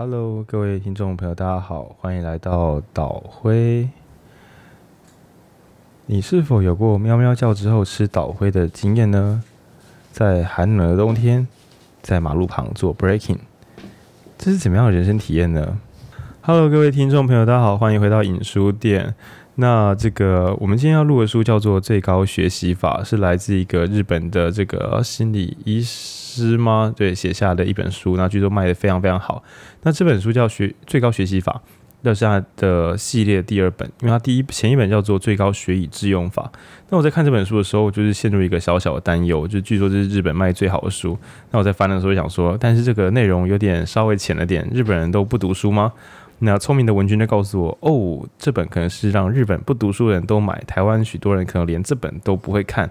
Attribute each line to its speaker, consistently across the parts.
Speaker 1: Hello，各位听众朋友，大家好，欢迎来到岛灰。你是否有过喵喵叫之后吃岛灰的经验呢？在寒冷的冬天，在马路旁做 breaking，这是怎么样的人生体验呢？Hello，各位听众朋友，大家好，欢迎回到影书店。那这个我们今天要录的书叫做《最高学习法》，是来自一个日本的这个心理医师吗？对，写下的一本书，那据说卖得非常非常好。那这本书叫《学最高学习法》，那是他的系列第二本，因为他第一前一本叫做《最高学以致用法》。那我在看这本书的时候，就是陷入一个小小的担忧，就据说这是日本卖最好的书。那我在翻的时候想说，但是这个内容有点稍微浅了点，日本人都不读书吗？那聪明的文君就告诉我，哦，这本可能是让日本不读书的人都买，台湾许多人可能连这本都不会看。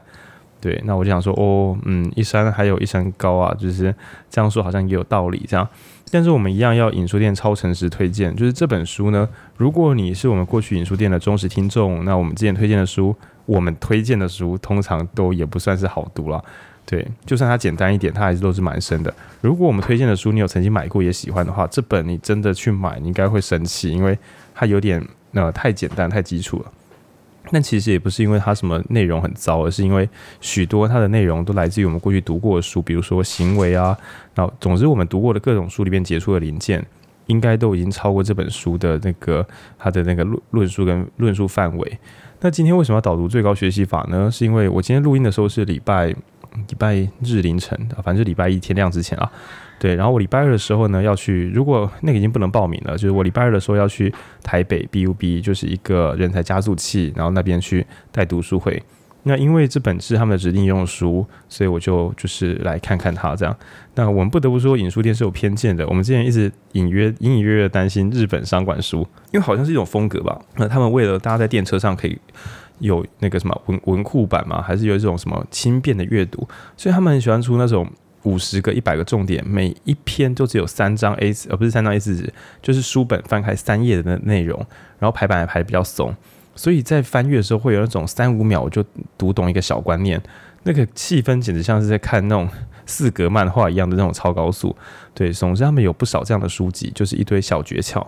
Speaker 1: 对，那我就想说，哦，嗯，一山还有一山高啊，就是这样说好像也有道理，这样。但是我们一样要影书店超诚实推荐，就是这本书呢，如果你是我们过去影书店的忠实听众，那我们之前推荐的书，我们推荐的书通常都也不算是好读了。对，就算它简单一点，它还是都是蛮深的。如果我们推荐的书你有曾经买过也喜欢的话，这本你真的去买，你应该会生气，因为它有点呃太简单太基础了。但其实也不是因为它什么内容很糟，而是因为许多它的内容都来自于我们过去读过的书，比如说行为啊，然后总之我们读过的各种书里面结出的零件，应该都已经超过这本书的那个它的那个论论述跟论述范围。那今天为什么要导读最高学习法呢？是因为我今天录音的时候是礼拜。礼拜日凌晨啊，反正礼拜一天亮之前啊，对。然后我礼拜二的时候呢，要去，如果那个已经不能报名了，就是我礼拜二的时候要去台北 BUB，就是一个人才加速器，然后那边去带读书会。那因为这本是他们的指定用书，所以我就就是来看看它这样。那我们不得不说，影书店是有偏见的。我们之前一直隐约隐隐约约担心日本商管书，因为好像是一种风格吧。那他们为了大家在电车上可以。有那个什么文文库版吗？还是有一种什么轻便的阅读？所以他们很喜欢出那种五十个、一百个重点，每一篇都只有三张 A 四，而不是三张 A 四纸，就是书本翻开三页的内容，然后排版还排得比较松，所以在翻阅的时候会有那种三五秒我就读懂一个小观念，那个气氛简直像是在看那种四格漫画一样的那种超高速。对，总之他们有不少这样的书籍，就是一堆小诀窍。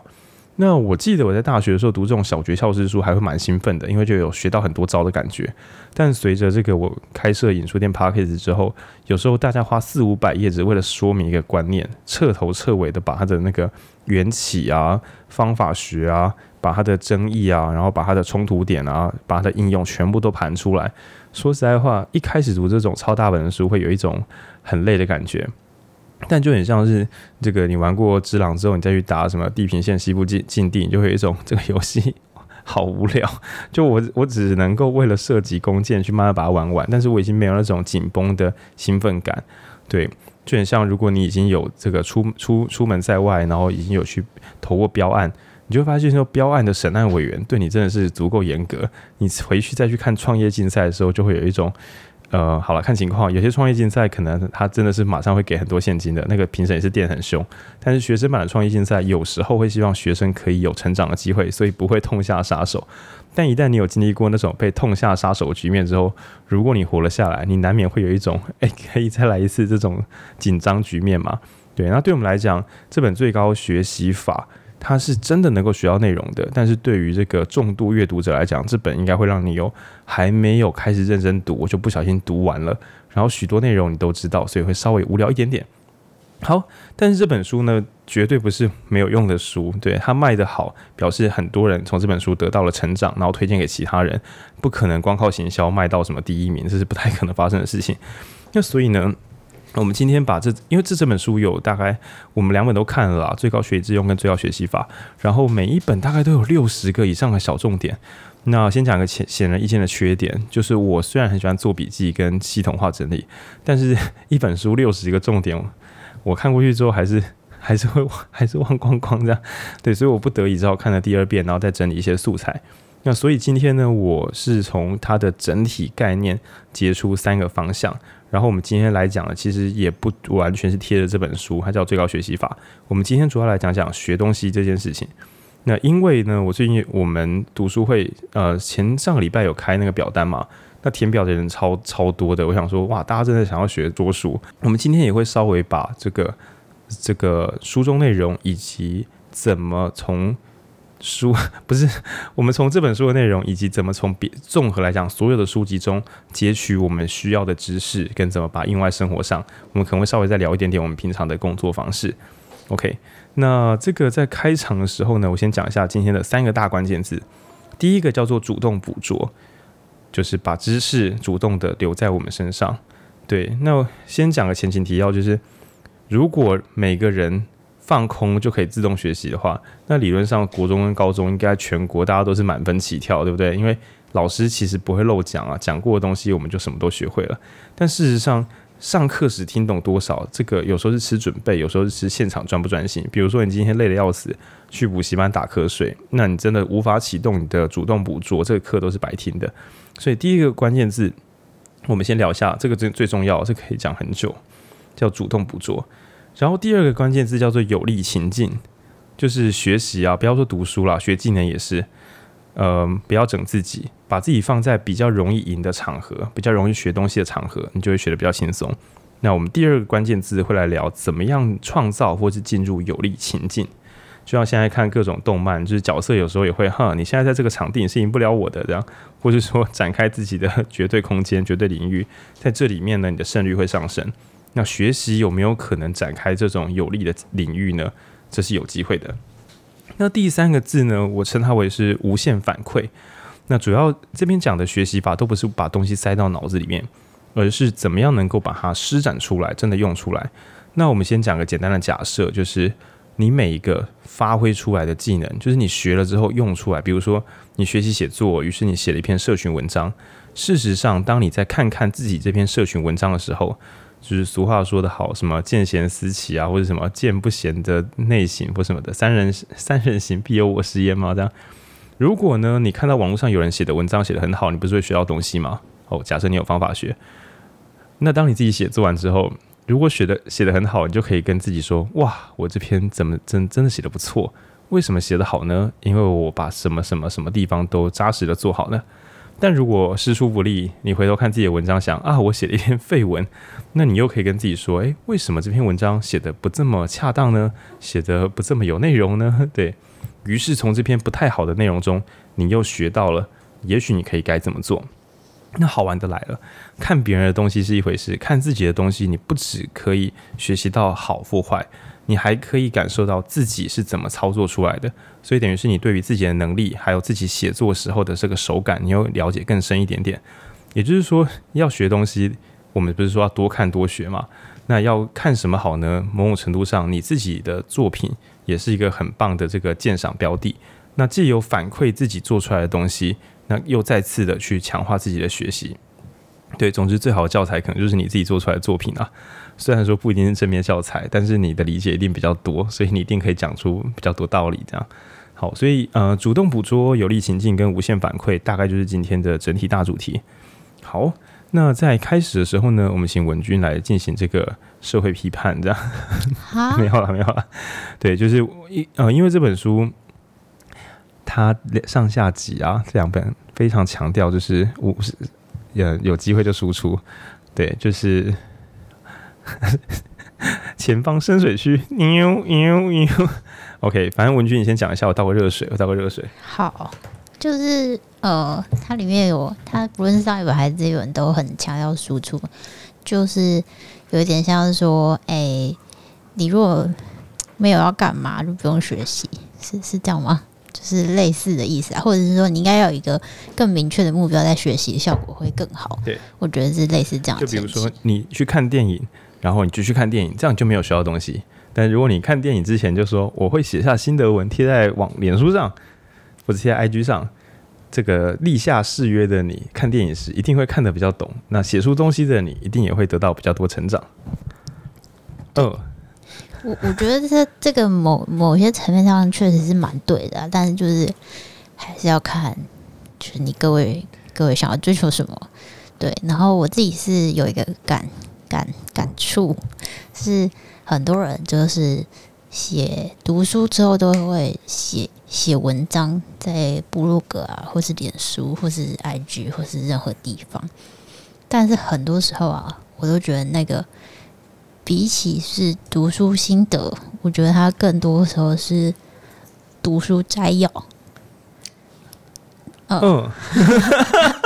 Speaker 1: 那我记得我在大学的时候读这种小诀窍之书，还会蛮兴奋的，因为就有学到很多招的感觉。但随着这个我开设影书店 Podcast 之后，有时候大家花四五百页只为了说明一个观念，彻头彻尾的把它的那个缘起啊、方法学啊、把它的争议啊，然后把它的冲突点啊、把它的应用全部都盘出来。说实在话，一开始读这种超大本的书，会有一种很累的感觉。但就很像是这个，你玩过《只狼》之后，你再去打什么《地平线：西部禁禁地》，你就会有一种这个游戏好无聊。就我 我只能够为了射击弓箭去慢慢把它玩完，但是我已经没有那种紧绷的兴奋感。对，就很像如果你已经有这个出出出门在外，然后已经有去投过标案，你就会发现说标案的审案委员对你真的是足够严格。你回去再去看创业竞赛的时候，就会有一种。呃，好了，看情况，有些创业竞赛可能他真的是马上会给很多现金的，那个评审也是电很凶。但是学生版的创业竞赛有时候会希望学生可以有成长的机会，所以不会痛下杀手。但一旦你有经历过那种被痛下杀手的局面之后，如果你活了下来，你难免会有一种，哎，可以再来一次这种紧张局面嘛？对，那对我们来讲，这本最高学习法。它是真的能够学到内容的，但是对于这个重度阅读者来讲，这本应该会让你有还没有开始认真读，我就不小心读完了，然后许多内容你都知道，所以会稍微无聊一点点。好，但是这本书呢，绝对不是没有用的书，对，它卖得好，表示很多人从这本书得到了成长，然后推荐给其他人，不可能光靠行销卖到什么第一名，这是不太可能发生的事情。那所以呢，我们今天把这，因为这这本书有大概我们两本都看了啦，《最高学以致用》跟《最高学习法》，然后每一本大概都有六十个以上的小重点。那先讲个显显而易见的缺点，就是我虽然很喜欢做笔记跟系统化整理，但是一本书六十个重点，我看过去之后还是还是会还是忘光光这样。对，所以我不得已只好看了第二遍，然后再整理一些素材。那所以今天呢，我是从它的整体概念结出三个方向。然后我们今天来讲的，其实也不完全是贴着这本书，它叫《最高学习法》。我们今天主要来讲讲学东西这件事情。那因为呢，我最近我们读书会，呃，前上个礼拜有开那个表单嘛，那填表的人超超多的。我想说，哇，大家真的想要学多书。我们今天也会稍微把这个这个书中内容，以及怎么从书 不是我们从这本书的内容，以及怎么从别综合来讲所有的书籍中截取我们需要的知识，跟怎么把应用在生活上，我们可能会稍微再聊一点点我们平常的工作方式。OK，那这个在开场的时候呢，我先讲一下今天的三个大关键字。第一个叫做主动捕捉，就是把知识主动的留在我们身上。对，那先讲个前情提要，就是如果每个人放空就可以自动学习的话，那理论上国中跟高中应该全国大家都是满分起跳，对不对？因为老师其实不会漏讲啊，讲过的东西我们就什么都学会了。但事实上，上课时听懂多少，这个有时候是吃准备，有时候是吃现场专不专心。比如说你今天累得要死，去补习班打瞌睡，那你真的无法启动你的主动捕捉，这个课都是白听的。所以第一个关键字，我们先聊一下，这个最最重要，这可以讲很久，叫主动捕捉。然后第二个关键字叫做有利情境，就是学习啊，不要说读书啦，学技能也是。呃，不要整自己，把自己放在比较容易赢的场合，比较容易学东西的场合，你就会学得比较轻松。那我们第二个关键字会来聊怎么样创造或是进入有利情境。就像现在看各种动漫，就是角色有时候也会哈，你现在在这个场地你是赢不了我的这样，或是说展开自己的绝对空间、绝对领域，在这里面呢，你的胜率会上升。那学习有没有可能展开这种有利的领域呢？这是有机会的。那第三个字呢，我称它为是无限反馈。那主要这边讲的学习法都不是把东西塞到脑子里面，而是怎么样能够把它施展出来，真的用出来。那我们先讲个简单的假设，就是你每一个发挥出来的技能，就是你学了之后用出来。比如说你学习写作，于是你写了一篇社群文章。事实上，当你在看看自己这篇社群文章的时候，就是俗话说得好，什么见贤思齐啊，或者什么见不贤的内省或什么的，三人三人行必有我师焉嘛？这样，如果呢，你看到网络上有人写的文章写得很好，你不是会学到东西吗？哦，假设你有方法学，那当你自己写作完之后，如果写的写得很好，你就可以跟自己说，哇，我这篇怎么真真的写得不错？为什么写得好呢？因为我把什么什么什么地方都扎实的做好了？但如果师出不利，你回头看自己的文章想，啊，我写了一篇废文，那你又可以跟自己说，诶，为什么这篇文章写得不这么恰当呢？写得不这么有内容呢？对，于是从这篇不太好的内容中，你又学到了，也许你可以该怎么做。那好玩的来了，看别人的东西是一回事，看自己的东西，你不只可以学习到好或坏。你还可以感受到自己是怎么操作出来的，所以等于是你对于自己的能力，还有自己写作时候的这个手感，你又了解更深一点点。也就是说，要学东西，我们不是说要多看多学嘛？那要看什么好呢？某种程度上，你自己的作品也是一个很棒的这个鉴赏标的。那既有反馈自己做出来的东西，那又再次的去强化自己的学习。对，总之最好的教材可能就是你自己做出来的作品啊。虽然说不一定是正面教材，但是你的理解一定比较多，所以你一定可以讲出比较多道理。这样好，所以呃，主动捕捉、有利情境跟无限反馈，大概就是今天的整体大主题。好，那在开始的时候呢，我们请文君来进行这个社会批判，这样。没有了，没有了。对，就是一呃，因为这本书它上下集啊，这两本非常强调就是五十，有有机会就输出。对，就是。前方深水区，牛牛牛。OK，反正文君，你先讲一下，我倒个热水，我倒个热水。
Speaker 2: 好，就是呃，它里面有，它不论是上一本还是这一本，都很强调输出，就是有一点像是说，哎、欸，你如果没有要干嘛，就不用学习，是是这样吗？就是类似的意思啊，或者是说，你应该要有一个更明确的目标，在学习效果会更好。对，我觉得是类似这样。
Speaker 1: 就比如说，你去看电影。然后你继续看电影，这样就没有学到东西。但如果你看电影之前就说我会写下心得文贴在网脸书上，或者贴在 IG 上，这个立下誓约的你，看电影时一定会看得比较懂。那写出东西的你，一定也会得到比较多成长。嗯，
Speaker 2: 我我觉得这这个某某些层面上确实是蛮对的，但是就是还是要看，就是你各位各位想要追求什么。对，然后我自己是有一个感。感感触是很多人就是写读书之后都会写写文章，在部落格啊，或是脸书，或是 IG，或是任何地方。但是很多时候啊，我都觉得那个比起是读书心得，我觉得它更多时候是读书摘要。嗯，嗯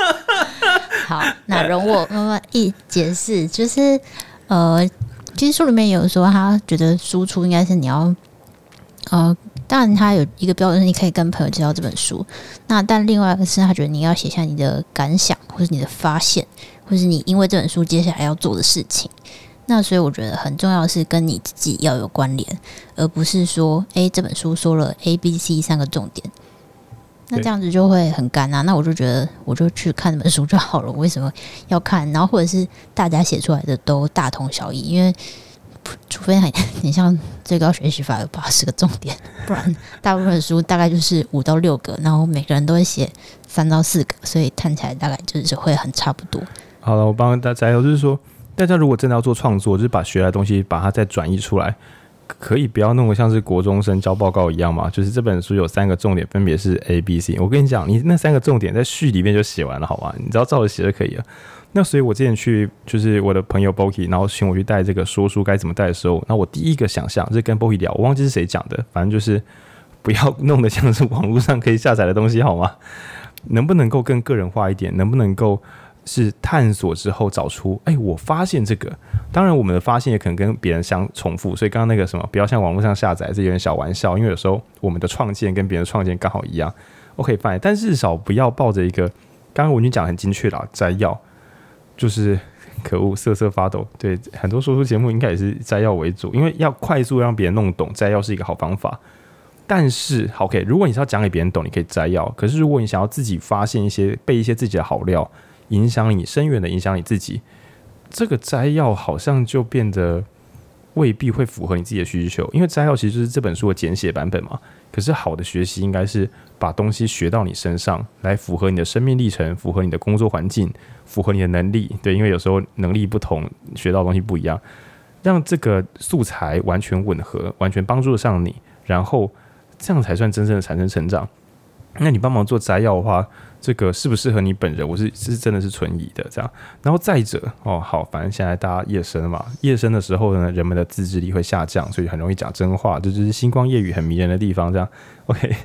Speaker 2: 好，那容我慢慢一解释，就是呃，其实书里面有说，他觉得输出应该是你要，呃，当然他有一个标准，你可以跟朋友介绍这本书。那但另外一个是他觉得你要写下你的感想，或是你的发现，或是你因为这本书接下来要做的事情。那所以我觉得很重要的是跟你自己要有关联，而不是说，诶，这本书说了 A、B、C 三个重点。那这样子就会很干啊！那我就觉得，我就去看那本书就好了。我为什么要看？然后或者是大家写出来的都大同小异，因为除非很你像最高学习法有八十个重点，不然 大部分书大概就是五到六个，然后每个人都会写三到四个，所以看起来大概就是会很差不多。
Speaker 1: 好了，我帮大家，就是说，大家如果真的要做创作，就是把学来的东西把它再转移出来。可以不要弄得像是国中生交报告一样吗？就是这本书有三个重点，分别是 A、B、C。我跟你讲，你那三个重点在序里面就写完了，好吗？你只要照着写就可以了。那所以我之前去，就是我的朋友 Boki，然后请我去带这个说书该怎么带的时候，那我第一个想象是跟 Boki 聊，我忘记是谁讲的，反正就是不要弄得像是网络上可以下载的东西，好吗？能不能够更个人化一点？能不能够？是探索之后找出，哎、我发现这个。当然，我们的发现也可能跟别人相重复，所以刚刚那个什么，不要像网络上下载，这有点小玩笑。因为有时候我们的创建跟别人创建刚好一样，OK fine。但至少不要抱着一个，刚刚我已经讲很精确了，摘要就是可恶，瑟瑟发抖。对，很多说书节目应该也是摘要为主，因为要快速让别人弄懂，摘要是一个好方法。但是，OK，如果你是要讲给别人懂，你可以摘要。可是如果你想要自己发现一些，备一些自己的好料。影响你深远的影响你自己，这个摘要好像就变得未必会符合你自己的需求，因为摘要其实就是这本书的简写版本嘛。可是好的学习应该是把东西学到你身上来，符合你的生命历程，符合你的工作环境，符合你的能力。对，因为有时候能力不同，学到的东西不一样，让这个素材完全吻合，完全帮助上你，然后这样才算真正的产生成长。那你帮忙做摘要的话，这个适不适合你本人？我是是真的是存疑的，这样。然后再者哦，好，反正现在大家夜深了嘛，夜深的时候呢，人们的自制力会下降，所以很容易讲真话，这就是星光夜雨很迷人的地方。这样，OK，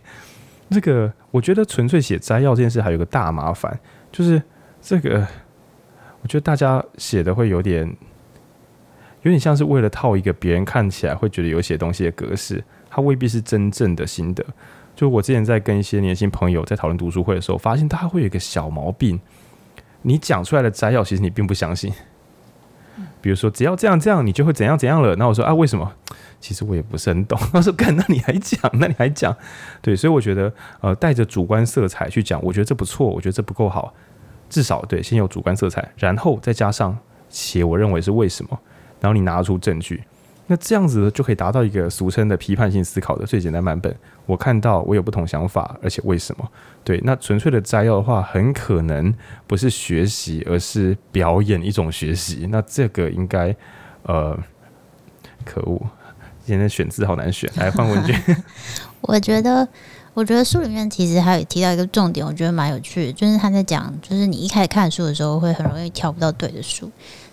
Speaker 1: 这个我觉得纯粹写摘要这件事还有个大麻烦，就是这个，我觉得大家写的会有点，有点像是为了套一个别人看起来会觉得有写东西的格式，它未必是真正的心得。就我之前在跟一些年轻朋友在讨论读书会的时候，发现他会有一个小毛病，你讲出来的摘要，其实你并不相信。比如说，只要这样这样，你就会怎样怎样了。那我说 啊，为什么？其实我也不是很懂。他说，干，那你还讲？那你还讲？对，所以我觉得，呃，带着主观色彩去讲，我觉得这不错，我觉得这不够好。至少对，先有主观色彩，然后再加上写，我认为是为什么，然后你拿出证据。那这样子就可以达到一个俗称的批判性思考的最简单版本。我看到我有不同想法，而且为什么？对，那纯粹的摘要的话，很可能不是学习，而是表演一种学习。那这个应该，呃，可恶，今天选字好难选。来换文娟。
Speaker 2: 我觉得，我觉得书里面其实还有提到一个重点，我觉得蛮有趣的，就是他在讲，就是你一开始看书的时候，会很容易挑不到对的书。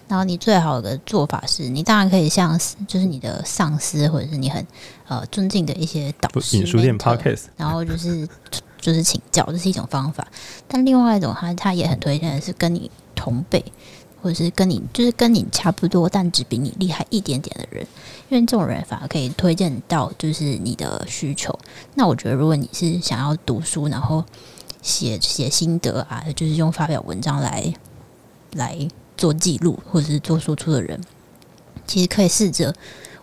Speaker 2: 然后你最好的做法是，你当然可以向就是你的上司或者是你很呃尊敬的一些导师，书店 Podcast，然后就是 就是请教，这是一种方法。但另外一种，他他也很推荐的是跟你同辈，或者是跟你就是跟你差不多，但只比你厉害一点点的人，因为这种人反而可以推荐到就是你的需求。那我觉得，如果你是想要读书，然后写写心得啊，就是用发表文章来来。做记录或者是做输出的人，其实可以试着，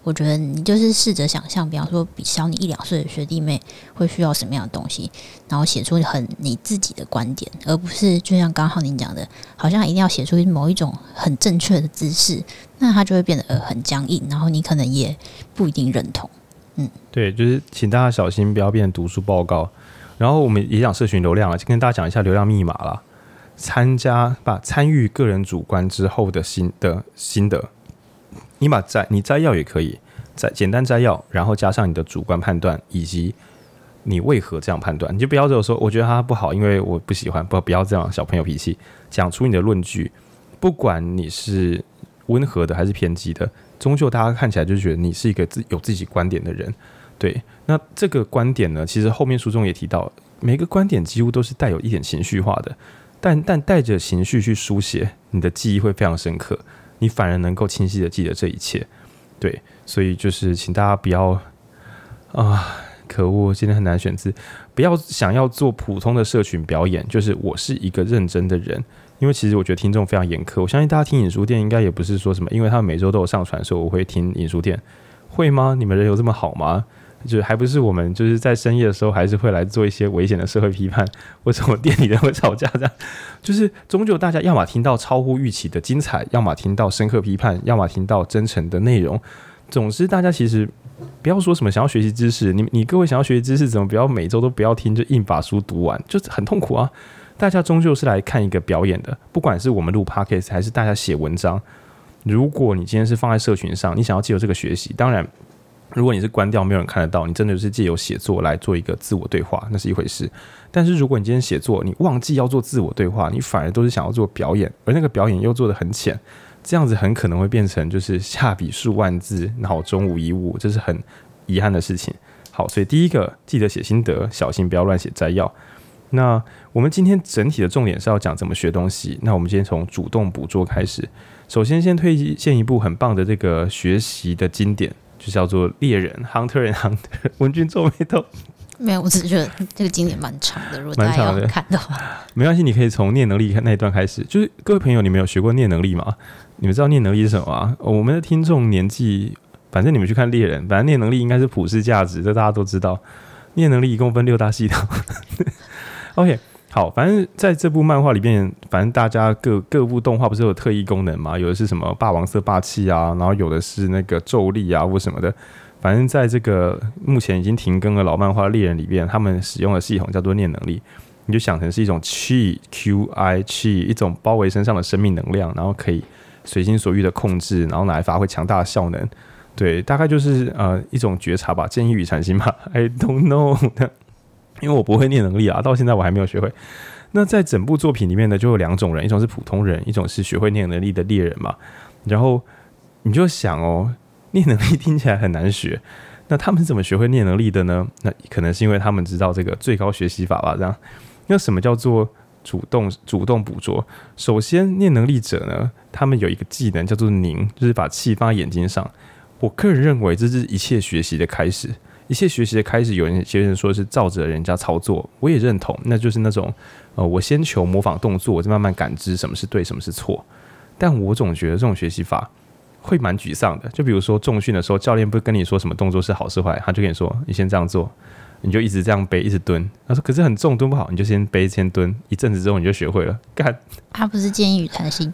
Speaker 2: 我觉得你就是试着想象，比方说比小你一两岁的学弟妹会需要什么样的东西，然后写出很你自己的观点，而不是就像刚好您讲的，好像一定要写出某一种很正确的姿势，那它就会变得呃很僵硬，然后你可能也不一定认同。嗯，
Speaker 1: 对，就是请大家小心，不要变成读书报告。然后我们也讲社群流量了，就跟大家讲一下流量密码了。参加把参与个人主观之后的心的心得，你把摘你摘要也可以，摘简单摘要，然后加上你的主观判断以及你为何这样判断，你就不要就说我觉得他不好，因为我不喜欢，不不要这样小朋友脾气，讲出你的论据，不管你是温和的还是偏激的，终究大家看起来就觉得你是一个自有自己观点的人。对，那这个观点呢，其实后面书中也提到，每个观点几乎都是带有一点情绪化的，但但带着情绪去书写，你的记忆会非常深刻，你反而能够清晰的记得这一切。对，所以就是请大家不要啊，可恶，今天很难选字，不要想要做普通的社群表演，就是我是一个认真的人，因为其实我觉得听众非常严苛，我相信大家听影书店应该也不是说什么，因为他们每周都有上传，所以我会听影书店，会吗？你们人有这么好吗？就还不是我们就是在深夜的时候，还是会来做一些危险的社会批判。为什么店里人会吵架？这样 就是终究大家要么听到超乎预期的精彩，要么听到深刻批判，要么听到真诚的内容。总之，大家其实不要说什么想要学习知识，你你各位想要学习知识，怎么不要每周都不要听，就硬把书读完，就很痛苦啊。大家终究是来看一个表演的，不管是我们录 Podcast 还是大家写文章。如果你今天是放在社群上，你想要借由这个学习，当然。如果你是关掉，没有人看得到，你真的是借由写作来做一个自我对话，那是一回事。但是如果你今天写作，你忘记要做自我对话，你反而都是想要做表演，而那个表演又做得很浅，这样子很可能会变成就是下笔数万字，脑中无一物，这是很遗憾的事情。好，所以第一个记得写心得，小心不要乱写摘要。那我们今天整体的重点是要讲怎么学东西。那我们今天从主动捕捉开始，首先先推荐一部很棒的这个学习的经典。就叫做猎人，Hunter and Hunter。文君皱眉头，
Speaker 2: 没有，我只是觉得这个经典蛮长的，如果大家要看的话，
Speaker 1: 没关系，你可以从念能力看那一段开始。就是各位朋友，你们有学过念能力吗？你们知道念能力是什么吗？我们的听众年纪，反正你们去看猎人，反正念能力应该是普世价值，这大家都知道。念能力一共分六大系统。OK。好，反正在这部漫画里面，反正大家各各部动画不是有特异功能嘛？有的是什么霸王色霸气啊，然后有的是那个咒力啊或什么的。反正在这个目前已经停更的老漫画《猎人》里面，他们使用的系统叫做念能力，你就想成是一种气 Q I 气，一种包围身上的生命能量，然后可以随心所欲的控制，然后拿来发挥强大的效能。对，大概就是呃一种觉察吧，见异与禅心吧。I don't know。因为我不会念能力啊，到现在我还没有学会。那在整部作品里面呢，就有两种人，一种是普通人，一种是学会念能力的猎人嘛。然后你就想哦，念能力 听起来很难学，那他们怎么学会念能力的呢？那可能是因为他们知道这个最高学习法吧。这样，那什么叫做主动主动捕捉？首先，念能力者呢，他们有一个技能叫做凝，就是把气放在眼睛上。我个人认为，这是一切学习的开始。一切学习的开始，有人有些人说是照着人家操作，我也认同，那就是那种呃，我先求模仿动作，我再慢慢感知什么是对，什么是错。但我总觉得这种学习法会蛮沮丧的。就比如说重训的时候，教练不跟你说什么动作是好是坏，他就跟你说你先这样做，你就一直这样背，一直蹲。他说可是很重，蹲不好，你就先背，先蹲，一阵子之后你就学会了。干，他
Speaker 2: 不是见异于禅心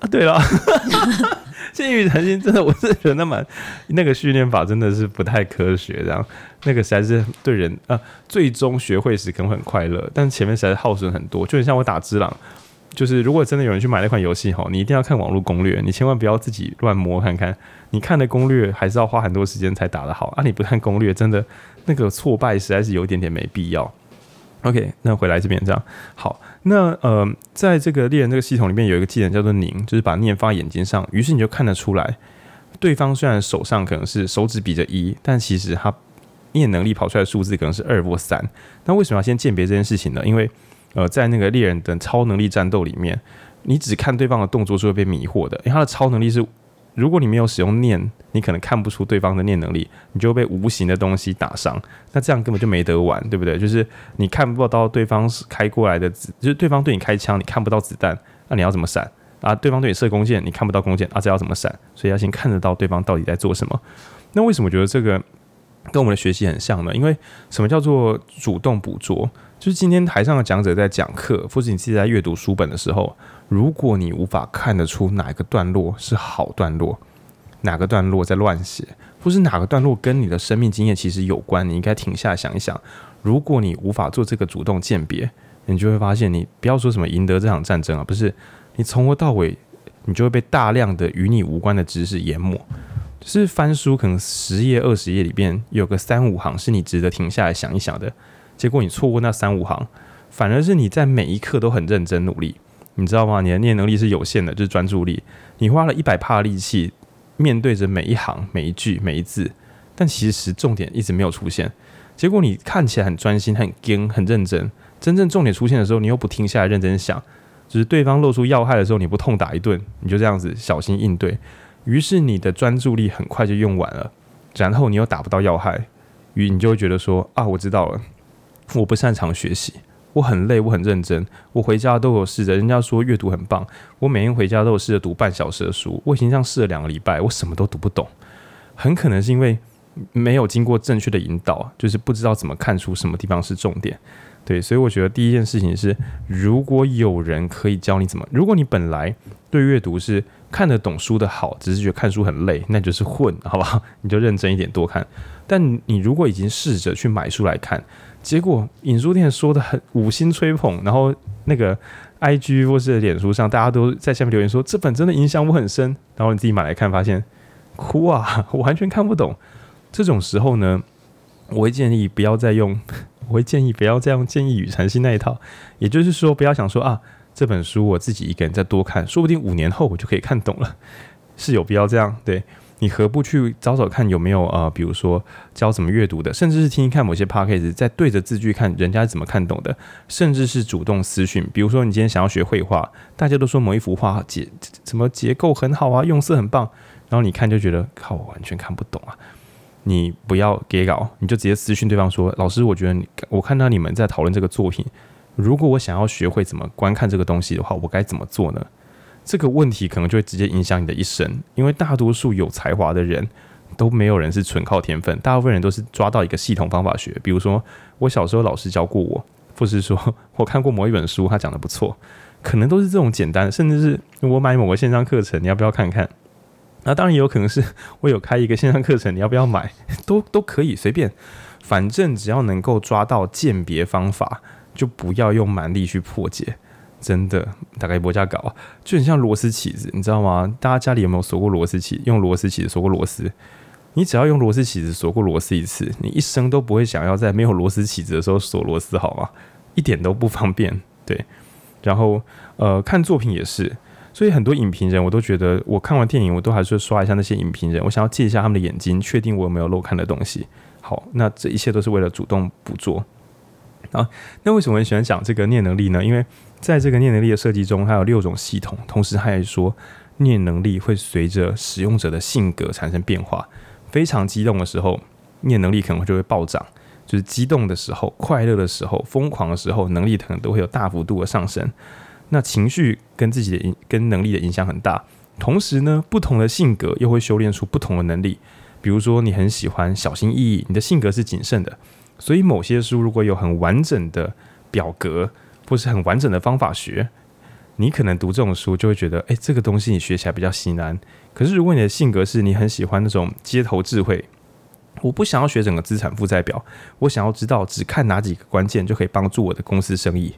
Speaker 1: 啊？对了。见异于禅心，真的，我是觉得蛮那个训练法真的是不太科学，这样那个实在是对人啊，最终学会时可能很快乐，但前面实在是耗损很多。就很像我打只狼，就是如果真的有人去买那款游戏哈，你一定要看网络攻略，你千万不要自己乱摸看看。你看的攻略还是要花很多时间才打得好啊！你不看攻略，真的那个挫败实在是有一点点没必要。OK，那回来这边这样好。那呃，在这个猎人这个系统里面有一个技能叫做凝，就是把念放眼睛上，于是你就看得出来，对方虽然手上可能是手指比着一，但其实他念能力跑出来的数字可能是二或三。那为什么要先鉴别这件事情呢？因为呃，在那个猎人的超能力战斗里面，你只看对方的动作是会被迷惑的，因为他的超能力是。如果你没有使用念，你可能看不出对方的念能力，你就被无形的东西打伤。那这样根本就没得玩，对不对？就是你看不到对方是开过来的子，就是对方对你开枪，你看不到子弹，那你要怎么闪啊？对方对你射弓箭，你看不到弓箭啊，这要怎么闪？所以要先看得到对方到底在做什么。那为什么觉得这个跟我们的学习很像呢？因为什么叫做主动捕捉？就是今天台上的讲者在讲课，或者你自己在阅读书本的时候。如果你无法看得出哪个段落是好段落，哪个段落在乱写，或是哪个段落跟你的生命经验其实有关，你应该停下来想一想。如果你无法做这个主动鉴别，你就会发现，你不要说什么赢得这场战争啊，不是，你从头到尾，你就会被大量的与你无关的知识淹没。就是翻书，可能十页、二十页里边有个三五行是你值得停下来想一想的，结果你错过那三五行，反而是你在每一刻都很认真努力。你知道吗？你的念能力是有限的，就是专注力。你花了一百帕力气，面对着每一行、每一句、每一字，但其实重点一直没有出现。结果你看起来很专心、很严、很认真，真正重点出现的时候，你又不停下来认真想，就是对方露出要害的时候，你不痛打一顿，你就这样子小心应对，于是你的专注力很快就用完了，然后你又打不到要害，于你就会觉得说啊，我知道了，我不擅长学习。我很累，我很认真，我回家都有试着。人家说阅读很棒，我每天回家都有试着读半小时的书。我已经这样试了两个礼拜，我什么都读不懂。很可能是因为没有经过正确的引导，就是不知道怎么看出什么地方是重点。对，所以我觉得第一件事情是，如果有人可以教你怎么，如果你本来对阅读是看得懂书的好，只是觉得看书很累，那就是混，好不好？你就认真一点，多看。但你如果已经试着去买书来看，结果影书店说的很五星吹捧，然后那个 IG 或是脸书上大家都在下面留言说，这本真的影响我很深，然后你自己买来看，发现哭啊，我完全看不懂。这种时候呢，我会建议不要再用，我会建议不要再用建议与禅心那一套，也就是说不要想说啊，这本书我自己一个人再多看，说不定五年后我就可以看懂了，是有必要这样对。你何不去找找看有没有呃，比如说教怎么阅读的，甚至是听听看某些 podcast，再对着字句看人家怎么看懂的，甚至是主动私讯。比如说你今天想要学绘画，大家都说某一幅画结什么结构很好啊，用色很棒，然后你看就觉得靠，我完全看不懂啊。你不要给稿，你就直接私讯对方说，老师，我觉得你我看到你们在讨论这个作品，如果我想要学会怎么观看这个东西的话，我该怎么做呢？这个问题可能就会直接影响你的一生，因为大多数有才华的人都没有人是纯靠天分，大部分人都是抓到一个系统方法学。比如说，我小时候老师教过我，或是说我看过某一本书，他讲的不错，可能都是这种简单，甚至是我买某个线上课程，你要不要看看？那当然也有可能是我有开一个线上课程，你要不要买？都都可以随便，反正只要能够抓到鉴别方法，就不要用蛮力去破解。真的，大概波加搞，就很像螺丝起子，你知道吗？大家家里有没有锁过螺丝起？用螺丝起子锁过螺丝？你只要用螺丝起子锁过螺丝一次，你一生都不会想要在没有螺丝起子的时候锁螺丝，好吗？一点都不方便。对，然后呃，看作品也是，所以很多影评人我都觉得，我看完电影，我都还是会刷一下那些影评人，我想要借一下他们的眼睛，确定我有没有漏看的东西。好，那这一切都是为了主动捕捉。啊，那为什么很喜欢讲这个念能力呢？因为在这个念能力的设计中，它有六种系统，同时它还说念能力会随着使用者的性格产生变化。非常激动的时候，念能力可能就会暴涨；就是激动的时候、快乐的时候、疯狂的时候，能力可能都会有大幅度的上升。那情绪跟自己的影跟能力的影响很大。同时呢，不同的性格又会修炼出不同的能力。比如说，你很喜欢小心翼翼，你的性格是谨慎的，所以某些书如果有很完整的表格。或是很完整的方法学，你可能读这种书就会觉得，哎，这个东西你学起来比较心安。可是如果你的性格是你很喜欢那种街头智慧，我不想要学整个资产负债表，我想要知道只看哪几个关键就可以帮助我的公司生意。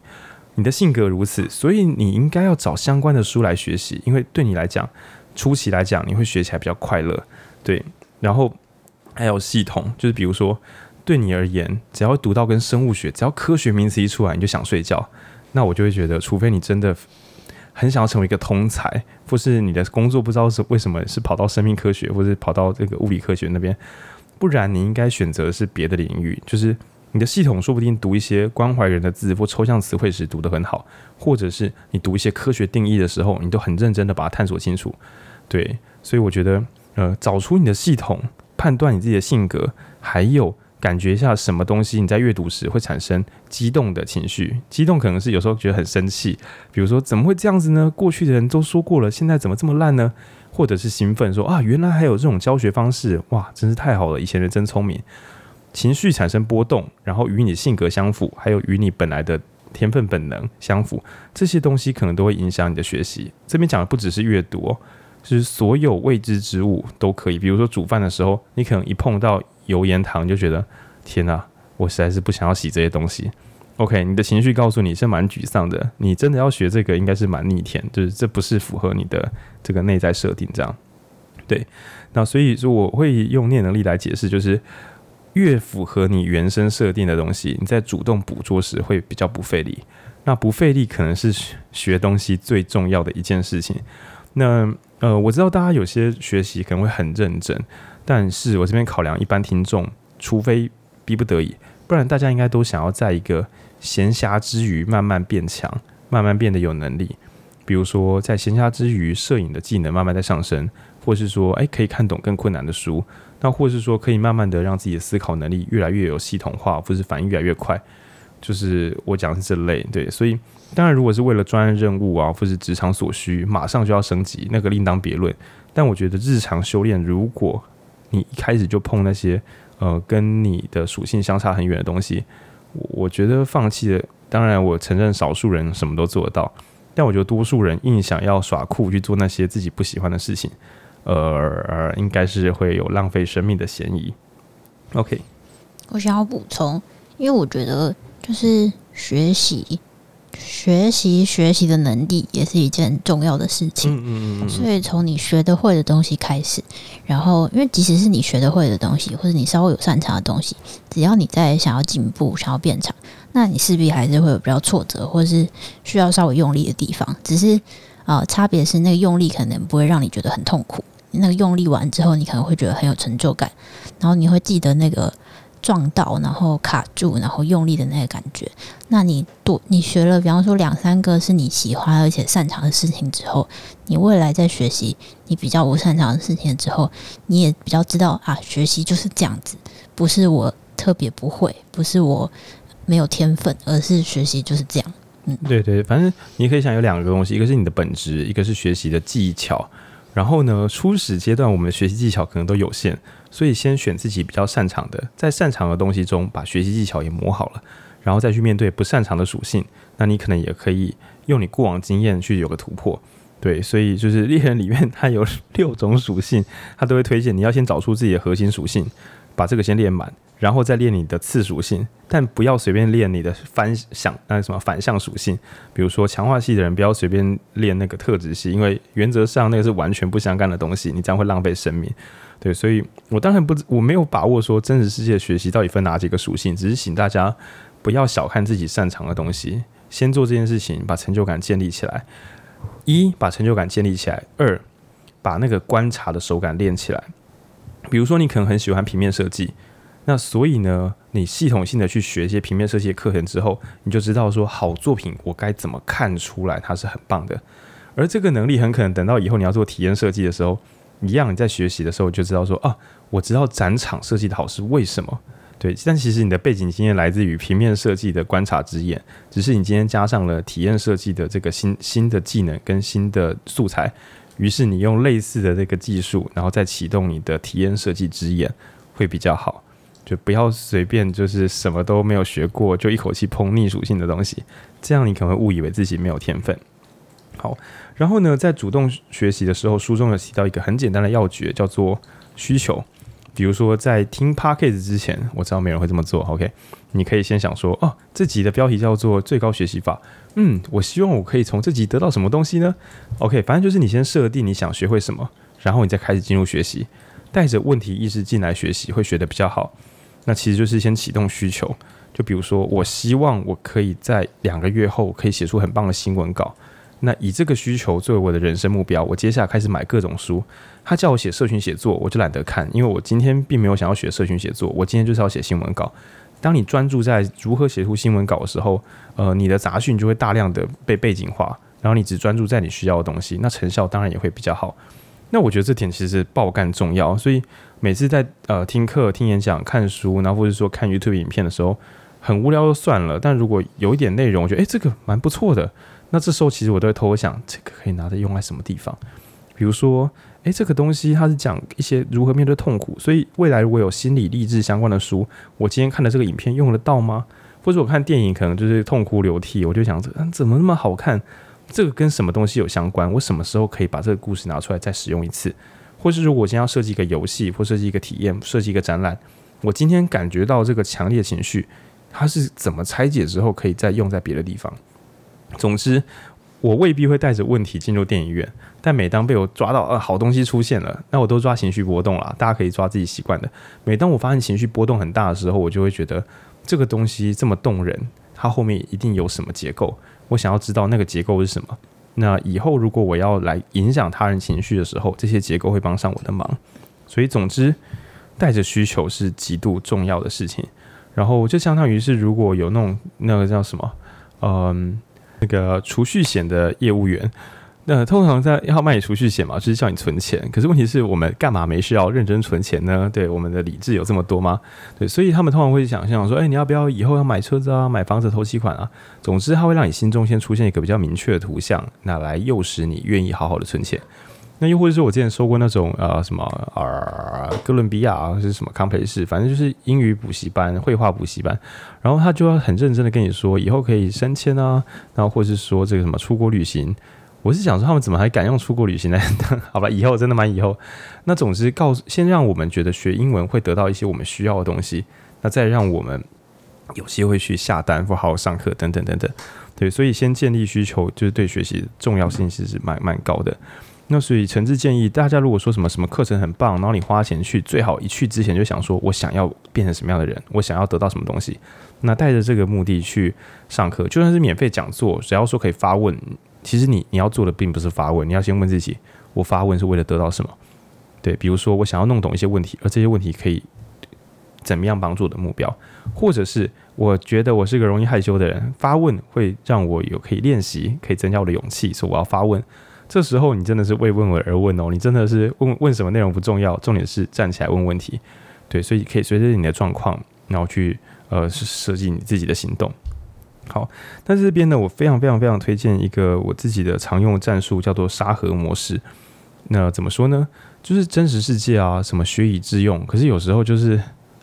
Speaker 1: 你的性格如此，所以你应该要找相关的书来学习，因为对你来讲，初期来讲你会学起来比较快乐。对，然后还有系统，就是比如说。对你而言，只要读到跟生物学，只要科学名词一出来，你就想睡觉。那我就会觉得，除非你真的很想要成为一个通才，或是你的工作不知道是为什么是跑到生命科学，或是跑到这个物理科学那边，不然你应该选择是别的领域。就是你的系统说不定读一些关怀人的字或抽象词汇时读得很好，或者是你读一些科学定义的时候，你都很认真的把它探索清楚。对，所以我觉得，呃，找出你的系统，判断你自己的性格，还有。感觉一下什么东西你在阅读时会产生激动的情绪？激动可能是有时候觉得很生气，比如说怎么会这样子呢？过去的人都说过了，现在怎么这么烂呢？或者是兴奋说啊，原来还有这种教学方式，哇，真是太好了！以前人真聪明。情绪产生波动，然后与你性格相符，还有与你本来的天分本能相符，这些东西可能都会影响你的学习。这边讲的不只是阅读哦，就是所有未知之物都可以。比如说煮饭的时候，你可能一碰到。油盐糖就觉得天哪，我实在是不想要洗这些东西。OK，你的情绪告诉你是蛮沮丧的，你真的要学这个应该是蛮逆天，就是这不是符合你的这个内在设定这样。对，那所以说我会用念能力来解释，就是越符合你原生设定的东西，你在主动捕捉时会比较不费力。那不费力可能是学东西最重要的一件事情。那呃，我知道大家有些学习可能会很认真，但是我这边考量一般听众，除非逼不得已，不然大家应该都想要在一个闲暇之余慢慢变强，慢慢变得有能力。比如说在闲暇之余，摄影的技能慢慢在上升，或是说，哎，可以看懂更困难的书，那或是说可以慢慢的让自己的思考能力越来越有系统化，或是反应越来越快。就是我讲的是这类，对，所以当然，如果是为了专业任务啊，或是职场所需，马上就要升级，那个另当别论。但我觉得日常修炼，如果你一开始就碰那些呃跟你的属性相差很远的东西，我觉得放弃了。当然，我承认少数人什么都做得到，但我觉得多数人硬想要耍酷去做那些自己不喜欢的事情，呃，应该是会有浪费生命的嫌疑。OK，
Speaker 2: 我想要补充，因为我觉得。就是学习，学习，学习的能力也是一件很重要的事情。嗯嗯嗯。所以从你学得会的东西开始，然后因为即使是你学得会的东西，或者你稍微有擅长的东西，只要你在想要进步、想要变强，那你势必还是会有比较挫折，或者是需要稍微用力的地方。只是啊、呃，差别是那个用力可能不会让你觉得很痛苦，那个用力完之后，你可能会觉得很有成就感，然后你会记得那个。撞到，然后卡住，然后用力的那个感觉。那你多，你学了，比方说两三个是你喜欢而且擅长的事情之后，你未来在学习你比较不擅长的事情之后，你也比较知道啊，学习就是这样子，不是我特别不会，不是我没有天分，而是学习就是这样。嗯，
Speaker 1: 对对，反正你可以想有两个东西，一个是你的本质，一个是学习的技巧。然后呢，初始阶段我们的学习技巧可能都有限，所以先选自己比较擅长的，在擅长的东西中把学习技巧也磨好了，然后再去面对不擅长的属性，那你可能也可以用你过往经验去有个突破。对，所以就是猎人里面它有六种属性，它都会推荐你要先找出自己的核心属性，把这个先练满。然后再练你的次属性，但不要随便练你的反向那什么反向属性。比如说强化系的人不要随便练那个特质系，因为原则上那个是完全不相干的东西，你这样会浪费生命。对，所以我当然不，我没有把握说真实世界学习到底分哪几个属性，只是请大家不要小看自己擅长的东西，先做这件事情，把成就感建立起来。一，把成就感建立起来；二，把那个观察的手感练起来。比如说，你可能很喜欢平面设计。那所以呢，你系统性的去学一些平面设计的课程之后，你就知道说好作品我该怎么看出来它是很棒的。而这个能力很可能等到以后你要做体验设计的时候，一样你在学习的时候就知道说啊，我知道展场设计的好是为什么。对，但其实你的背景经验来自于平面设计的观察之眼，只是你今天加上了体验设计的这个新新的技能跟新的素材，于是你用类似的这个技术，然后再启动你的体验设计之眼会比较好。就不要随便就是什么都没有学过，就一口气碰逆属性的东西，这样你可能会误以为自己没有天分。好，然后呢，在主动学习的时候，书中有提到一个很简单的要诀，叫做需求。比如说，在听 Podcast 之前，我知道没人会这么做。OK，你可以先想说，哦，这集的标题叫做“最高学习法”。嗯，我希望我可以从这集得到什么东西呢？OK，反正就是你先设定你想学会什么，然后你再开始进入学习，带着问题意识进来学习，会学得比较好。那其实就是先启动需求，就比如说，我希望我可以在两个月后可以写出很棒的新闻稿。那以这个需求作为我的人生目标，我接下来开始买各种书。他叫我写社群写作，我就懒得看，因为我今天并没有想要学社群写作，我今天就是要写新闻稿。当你专注在如何写出新闻稿的时候，呃，你的杂讯就会大量的被背景化，然后你只专注在你需要的东西，那成效当然也会比较好。那我觉得这点其实爆干重要，所以每次在呃听课、听演讲、看书，然后或者说看 YouTube 影片的时候，很无聊就算了。但如果有一点内容，我觉得诶，这个蛮不错的，那这时候其实我都会偷想，这个可以拿着用在什么地方？比如说，诶，这个东西它是讲一些如何面对痛苦，所以未来如果有心理励志相关的书，我今天看的这个影片用得到吗？或者我看电影可能就是痛哭流涕，我就想着，嗯，怎么那么好看？这个跟什么东西有相关？我什么时候可以把这个故事拿出来再使用一次？或是如果我今天要设计一个游戏，或设计一个体验，设计一个展览，我今天感觉到这个强烈情绪，它是怎么拆解之后可以再用在别的地方？总之，我未必会带着问题进入电影院，但每当被我抓到，呃，好东西出现了，那我都抓情绪波动了。大家可以抓自己习惯的。每当我发现情绪波动很大的时候，我就会觉得这个东西这么动人，它后面一定有什么结构。我想要知道那个结构是什么，那以后如果我要来影响他人情绪的时候，这些结构会帮上我的忙。所以总之，带着需求是极度重要的事情。然后就相当于是如果有那种那个叫什么，嗯，那个储蓄险的业务员。那通常在要卖你储蓄险嘛，就是叫你存钱。可是问题是我们干嘛没事要认真存钱呢？对，我们的理智有这么多吗？对，所以他们通常会想象说，哎，你要不要以后要买车子啊，买房子投期款啊？总之，他会让你心中先出现一个比较明确的图像，那来诱使你愿意好好的存钱。那又或者说我之前说过那种呃什么呃哥伦比亚啊，是什么康培士，反正就是英语补习班、绘画补习班，然后他就要很认真的跟你说，以后可以升迁啊，然后或者是说这个什么出国旅行。我是想说，他们怎么还敢用出国旅行来？好吧，以后真的蛮以后。那总之，告诉先让我们觉得学英文会得到一些我们需要的东西，那再让我们有机会去下单或好好上课等等等等。对，所以先建立需求，就是对学习重要性其实蛮蛮高的。那所以诚挚建议大家，如果说什么什么课程很棒，然后你花钱去，最好一去之前就想说，我想要变成什么样的人，我想要得到什么东西。那带着这个目的去上课，就算是免费讲座，只要说可以发问。其实你你要做的并不是发问，你要先问自己：我发问是为了得到什么？对，比如说我想要弄懂一些问题，而这些问题可以怎么样帮助我的目标？或者是我觉得我是个容易害羞的人，发问会让我有可以练习，可以增加我的勇气，所以我要发问。这时候你真的是为问而问哦，你真的是问问什么内容不重要，重点是站起来问问题。对，所以可以随着你的状况，然后去呃设计你自己的行动。好，那这边呢，我非常非常非常推荐一个我自己的常用战术，叫做沙盒模式。那怎么说呢？就是真实世界啊，什么学以致用，可是有时候就是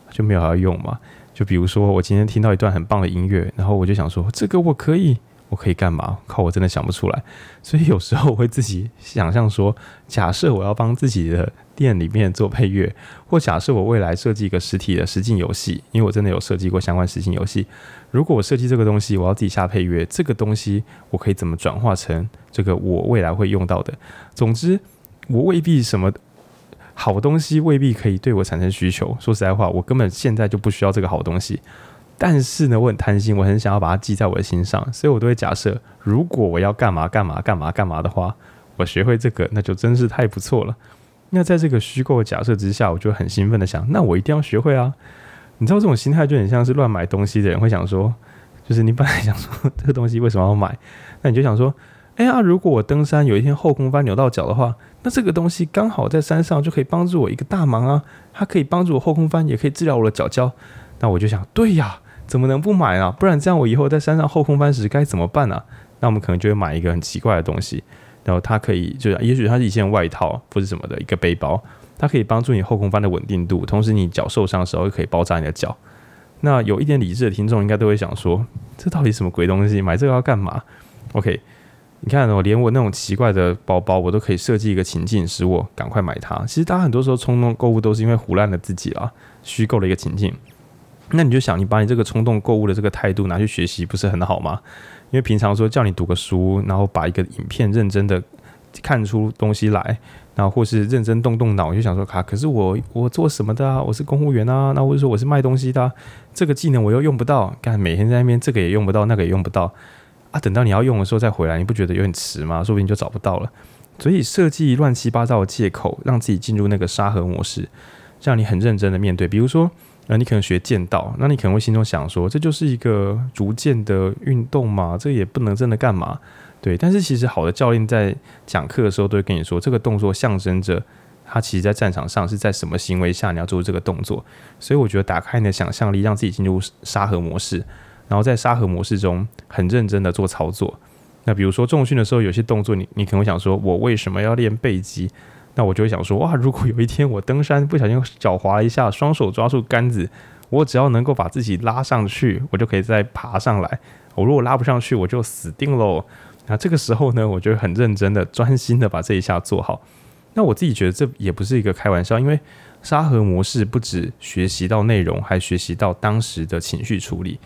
Speaker 1: 就没有要用嘛。就比如说，我今天听到一段很棒的音乐，然后我就想说，这个我可以。我可以干嘛？靠，我真的想不出来。所以有时候我会自己想象说，假设我要帮自己的店里面做配乐，或假设我未来设计一个实体的实境游戏，因为我真的有设计过相关实境游戏。如果我设计这个东西，我要自己下配乐，这个东西我可以怎么转化成这个我未来会用到的？总之，我未必什么好东西未必可以对我产生需求。说实在话，我根本现在就不需要这个好东西。但是呢，我很贪心，我很想要把它记在我的心上，所以我都会假设，如果我要干嘛干嘛干嘛干嘛的话，我学会这个，那就真是太不错了。那在这个虚构的假设之下，我就很兴奋的想，那我一定要学会啊！你知道这种心态就很像是乱买东西的人会想说，就是你本来想说这个东西为什么要买，那你就想说，哎呀，如果我登山有一天后空翻扭到脚的话，那这个东西刚好在山上就可以帮助我一个大忙啊！它可以帮助我后空翻，也可以治疗我的脚脚。那我就想，对呀。怎么能不买啊？不然这样我以后在山上后空翻时该怎么办呢、那我们可能就会买一个很奇怪的东西，然后它可以就是，也许它是一件外套或者什么的一个背包，它可以帮助你后空翻的稳定度，同时你脚受伤的时候又可以包扎你的脚。那有一点理智的听众应该都会想说，这到底什么鬼东西？买这个要干嘛？OK，你看我连我那种奇怪的包包，我都可以设计一个情境，使我赶快买它。其实大家很多时候冲动购物都是因为胡乱了自己啊，虚构了一个情境。那你就想，你把你这个冲动购物的这个态度拿去学习，不是很好吗？因为平常说叫你读个书，然后把一个影片认真的看出东西来，然后或是认真动动脑，就想说卡，可是我我做什么的啊？我是公务员啊，那或者说我是卖东西的，这个技能我又用不到，干每天在那边这个也用不到，那个也用不到啊，等到你要用的时候再回来，你不觉得有点迟吗？说不定就找不到了。所以设计乱七八糟的借口，让自己进入那个沙盒模式，让你很认真的面对，比如说。那你可能学剑道，那你可能会心中想说，这就是一个逐渐的运动嘛，这也不能真的干嘛，对。但是其实好的教练在讲课的时候都会跟你说，这个动作象征着他其实在战场上是在什么行为下你要做这个动作。所以我觉得打开你的想象力，让自己进入沙盒模式，然后在沙盒模式中很认真的做操作。那比如说重训的时候，有些动作你你可能会想说，我为什么要练背肌？那我就会想说，哇，如果有一天我登山不小心脚滑了一下，双手抓住杆子，我只要能够把自己拉上去，我就可以再爬上来。我如果拉不上去，我就死定喽。那这个时候呢，我就很认真的、专心的把这一下做好。那我自己觉得这也不是一个开玩笑，因为沙盒模式不止学习到内容，还学习到当时的情绪处理。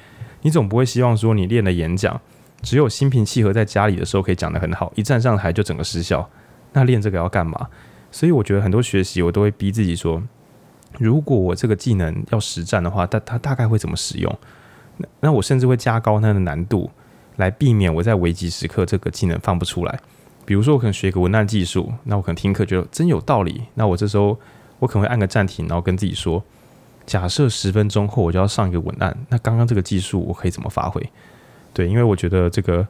Speaker 1: 你总不会希望说你练了演讲，只有心平气和在家里的时候可以讲得很好，一站上台就整个失效。那练这个要干嘛？所以我觉得很多学习我都会逼自己说，如果我这个技能要实战的话，它它大概会怎么使用？那我甚至会加高它的难度，来避免我在危急时刻这个技能放不出来。比如说我可能学一个文案技术，那我可能听课觉得真有道理，那我这时候我可能会按个暂停，然后跟自己说，假设十分钟后我就要上一个文案，那刚刚这个技术我可以怎么发挥？对，因为我觉得这个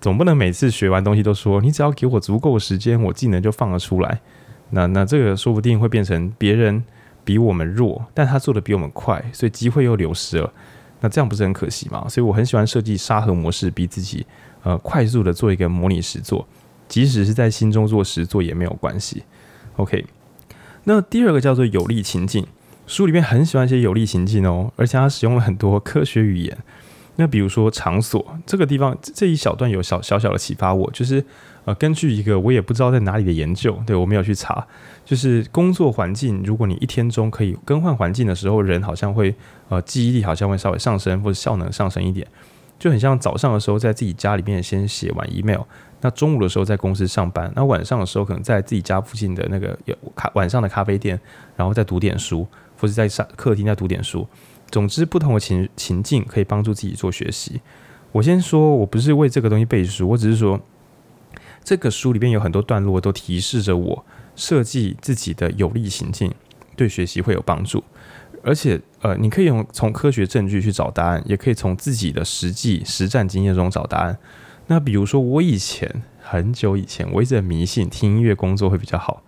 Speaker 1: 总不能每次学完东西都说，你只要给我足够时间，我技能就放得出来。那那这个说不定会变成别人比我们弱，但他做的比我们快，所以机会又流失了。那这样不是很可惜吗？所以我很喜欢设计沙盒模式，逼自己呃快速的做一个模拟实作，即使是在心中做实作也没有关系。OK，那第二个叫做有利情境，书里面很喜欢写有利情境哦，而且它使用了很多科学语言。那比如说场所这个地方这一小段有小小小的启发我，就是。呃，根据一个我也不知道在哪里的研究，对，我没有去查，就是工作环境，如果你一天中可以更换环境的时候，人好像会呃记忆力好像会稍微上升，或者效能上升一点，就很像早上的时候在自己家里面先写完 email，那中午的时候在公司上班，那晚上的时候可能在自己家附近的那个有咖晚上的咖啡店，然后再读点书，或者在上客厅再读点书，总之不同的情情境可以帮助自己做学习。我先说，我不是为这个东西背书，我只是说。这个书里边有很多段落都提示着我设计自己的有利情境，对学习会有帮助。而且，呃，你可以用从科学证据去找答案，也可以从自己的实际实战经验中找答案。那比如说，我以前很久以前，我一直迷信听音乐工作会比较好。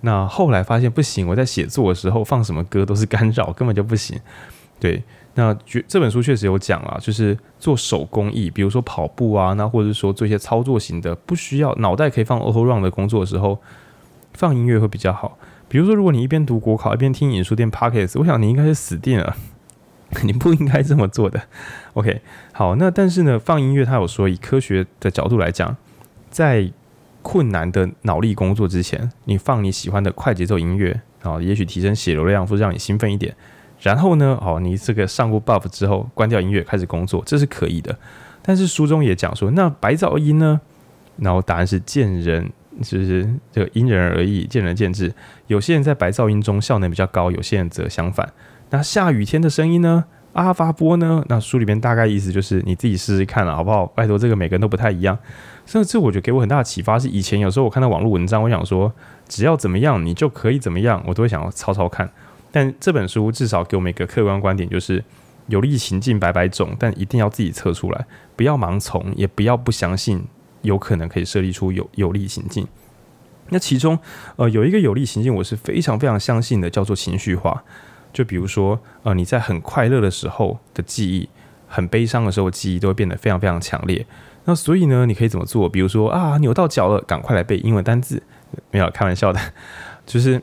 Speaker 1: 那后来发现不行，我在写作的时候放什么歌都是干扰，根本就不行。对。那这本书确实有讲啊，就是做手工艺，比如说跑步啊，那或者是说做一些操作型的，不需要脑袋可以放 auto run 的工作的时候，放音乐会比较好。比如说，如果你一边读国考一边听影书店 pockets，我想你应该是死定了，你不应该这么做的。OK，好，那但是呢，放音乐，他有说以科学的角度来讲，在困难的脑力工作之前，你放你喜欢的快节奏音乐啊，也许提升血流量或者让你兴奋一点。然后呢，哦，你这个上过 buff 之后，关掉音乐开始工作，这是可以的。但是书中也讲说，那白噪音呢？然后答案是见人，就是这个因人而异，见仁见智。有些人在白噪音中效能比较高，有些人则相反。那下雨天的声音呢？阿法波呢？那书里面大概意思就是你自己试试看了，好不好？拜托，这个每个人都不太一样。所以这我觉得给我很大的启发是，以前有时候我看到网络文章，我想说只要怎么样，你就可以怎么样，我都会想要抄抄看。但这本书至少给我们一个客观观点，就是有利情境百百种，但一定要自己测出来，不要盲从，也不要不相信有可能可以设立出有有利情境。那其中，呃，有一个有利情境，我是非常非常相信的，叫做情绪化。就比如说，呃，你在很快乐的时候的记忆，很悲伤的时候记忆都会变得非常非常强烈。那所以呢，你可以怎么做？比如说啊，扭到脚了，赶快来背英文单字。没有开玩笑的，就是。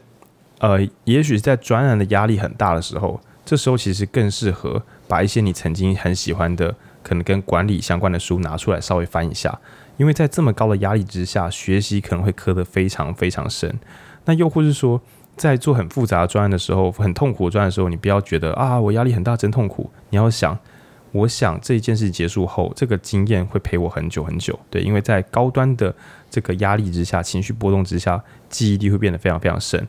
Speaker 1: 呃，也许在专栏的压力很大的时候，这时候其实更适合把一些你曾经很喜欢的，可能跟管理相关的书拿出来稍微翻一下，因为在这么高的压力之下，学习可能会磕得非常非常深。那又或是说，在做很复杂的专案的时候，很痛苦的专案的时候，你不要觉得啊，我压力很大，真痛苦。你要想，我想这一件事结束后，这个经验会陪我很久很久。对，因为在高端的这个压力之下，情绪波动之下，记忆力会变得非常非常深。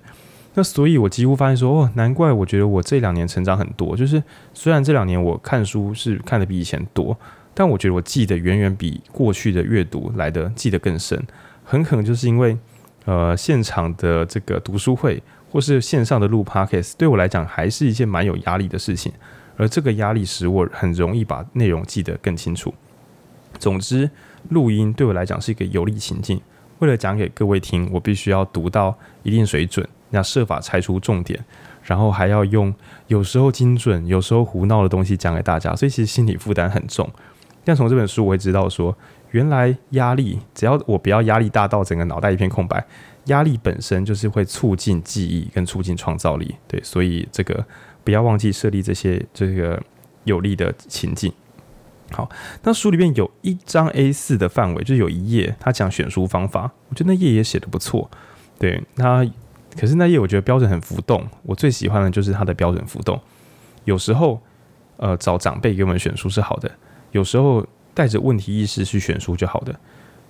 Speaker 1: 那所以，我几乎发现说，哦，难怪我觉得我这两年成长很多。就是虽然这两年我看书是看得比以前多，但我觉得我记得远远比过去的阅读来得记得更深。很可能就是因为，呃，现场的这个读书会或是线上的录 Podcast，对我来讲还是一件蛮有压力的事情。而这个压力使我很容易把内容记得更清楚。总之，录音对我来讲是一个有利情境。为了讲给各位听，我必须要读到一定水准。要设法拆出重点，然后还要用有时候精准、有时候胡闹的东西讲给大家，所以其实心理负担很重。但从这本书我会知道说，原来压力只要我不要压力大到整个脑袋一片空白，压力本身就是会促进记忆跟促进创造力。对，所以这个不要忘记设立这些这个有利的情境。好，那书里面有一张 A4 的范围，就有一页，他讲选书方法，我觉得那页也写得不错。对，他。可是那页我觉得标准很浮动，我最喜欢的就是它的标准浮动。有时候，呃，找长辈给我们选书是好的；有时候带着问题意识去选书就好的，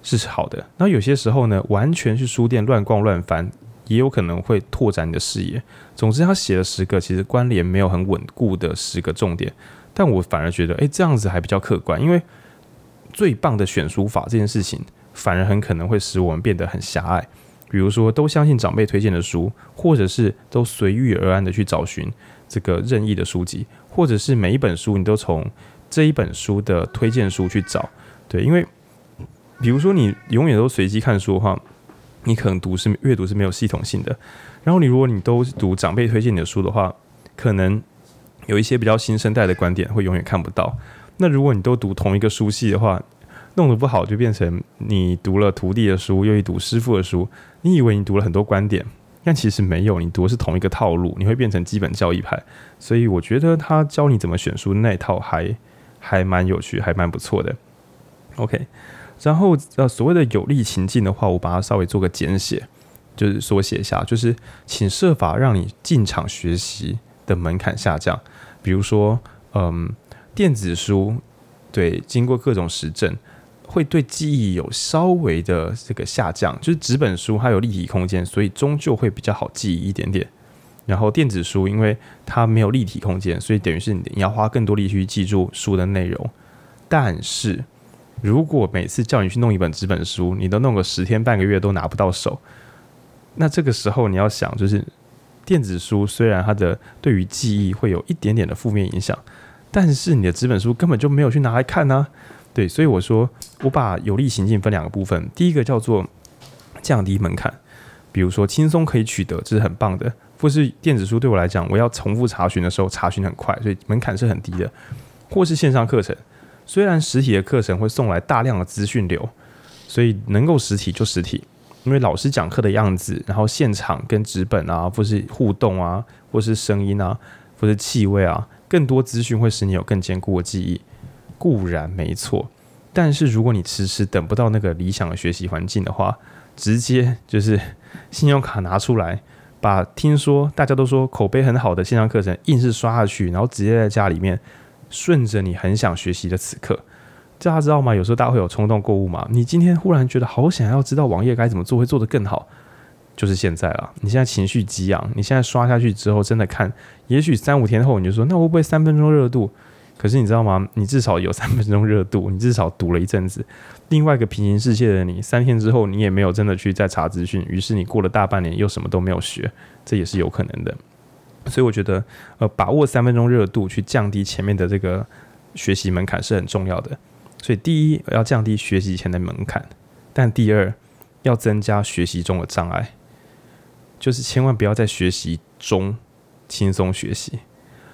Speaker 1: 是好的。那有些时候呢，完全去书店乱逛乱翻，也有可能会拓展你的视野。总之，他写了十个其实关联没有很稳固的十个重点，但我反而觉得，诶，这样子还比较客观，因为最棒的选书法这件事情反而很可能会使我们变得很狭隘。比如说，都相信长辈推荐的书，或者是都随遇而安的去找寻这个任意的书籍，或者是每一本书你都从这一本书的推荐书去找。对，因为比如说你永远都随机看书的话，你可能读是阅读是没有系统性的。然后你如果你都读长辈推荐你的书的话，可能有一些比较新生代的观点会永远看不到。那如果你都读同一个书系的话，弄得不好，就变成你读了徒弟的书，又去读师傅的书。你以为你读了很多观点，但其实没有，你读的是同一个套路，你会变成基本教义派。所以我觉得他教你怎么选书那一套还还蛮有趣，还蛮不错的。OK，然后呃，所谓的有利情境的话，我把它稍微做个简写，就是缩写一下，就是请设法让你进场学习的门槛下降。比如说，嗯，电子书，对，经过各种实证。会对记忆有稍微的这个下降，就是纸本书它有立体空间，所以终究会比较好记忆一点点。然后电子书因为它没有立体空间，所以等于是你要花更多力气去记住书的内容。但是如果每次叫你去弄一本纸本书，你都弄个十天半个月都拿不到手，那这个时候你要想，就是电子书虽然它的对于记忆会有一点点的负面影响，但是你的纸本书根本就没有去拿来看呢、对，所以我说，我把有利情境分两个部分，第一个叫做降低门槛，比如说轻松可以取得，这是很棒的。或是电子书对我来讲，我要重复查询的时候，查询很快，所以门槛是很低的。或是线上课程，虽然实体的课程会送来大量的资讯流，所以能够实体就实体，因为老师讲课的样子，然后现场跟纸本啊，或是互动啊，或是声音啊，或是气味啊，更多资讯会使你有更坚固的记忆。固然没错，但是如果你迟迟等不到那个理想的学习环境的话，直接就是信用卡拿出来，把听说大家都说口碑很好的线上课程硬是刷下去，然后直接在家里面顺着你很想学习的此刻，大家知道吗？有时候大家会有冲动购物嘛，你今天忽然觉得好想要知道网页该怎么做会做得更好，就是现在了。你现在情绪激昂，你现在刷下去之后真的看，也许三五天后你就说，那会不会三分钟热度？可是你知道吗？你至少有三分钟热度，你至少读了一阵子。另外一个平行世界的你，三天之后你也没有真的去再查资讯，于是你过了大半年又什么都没有学，这也是有可能的。所以我觉得，呃，把握三分钟热度去降低前面的这个学习门槛是很重要的。所以第一要降低学习前的门槛，但第二要增加学习中的障碍，就是千万不要在学习中轻松学习。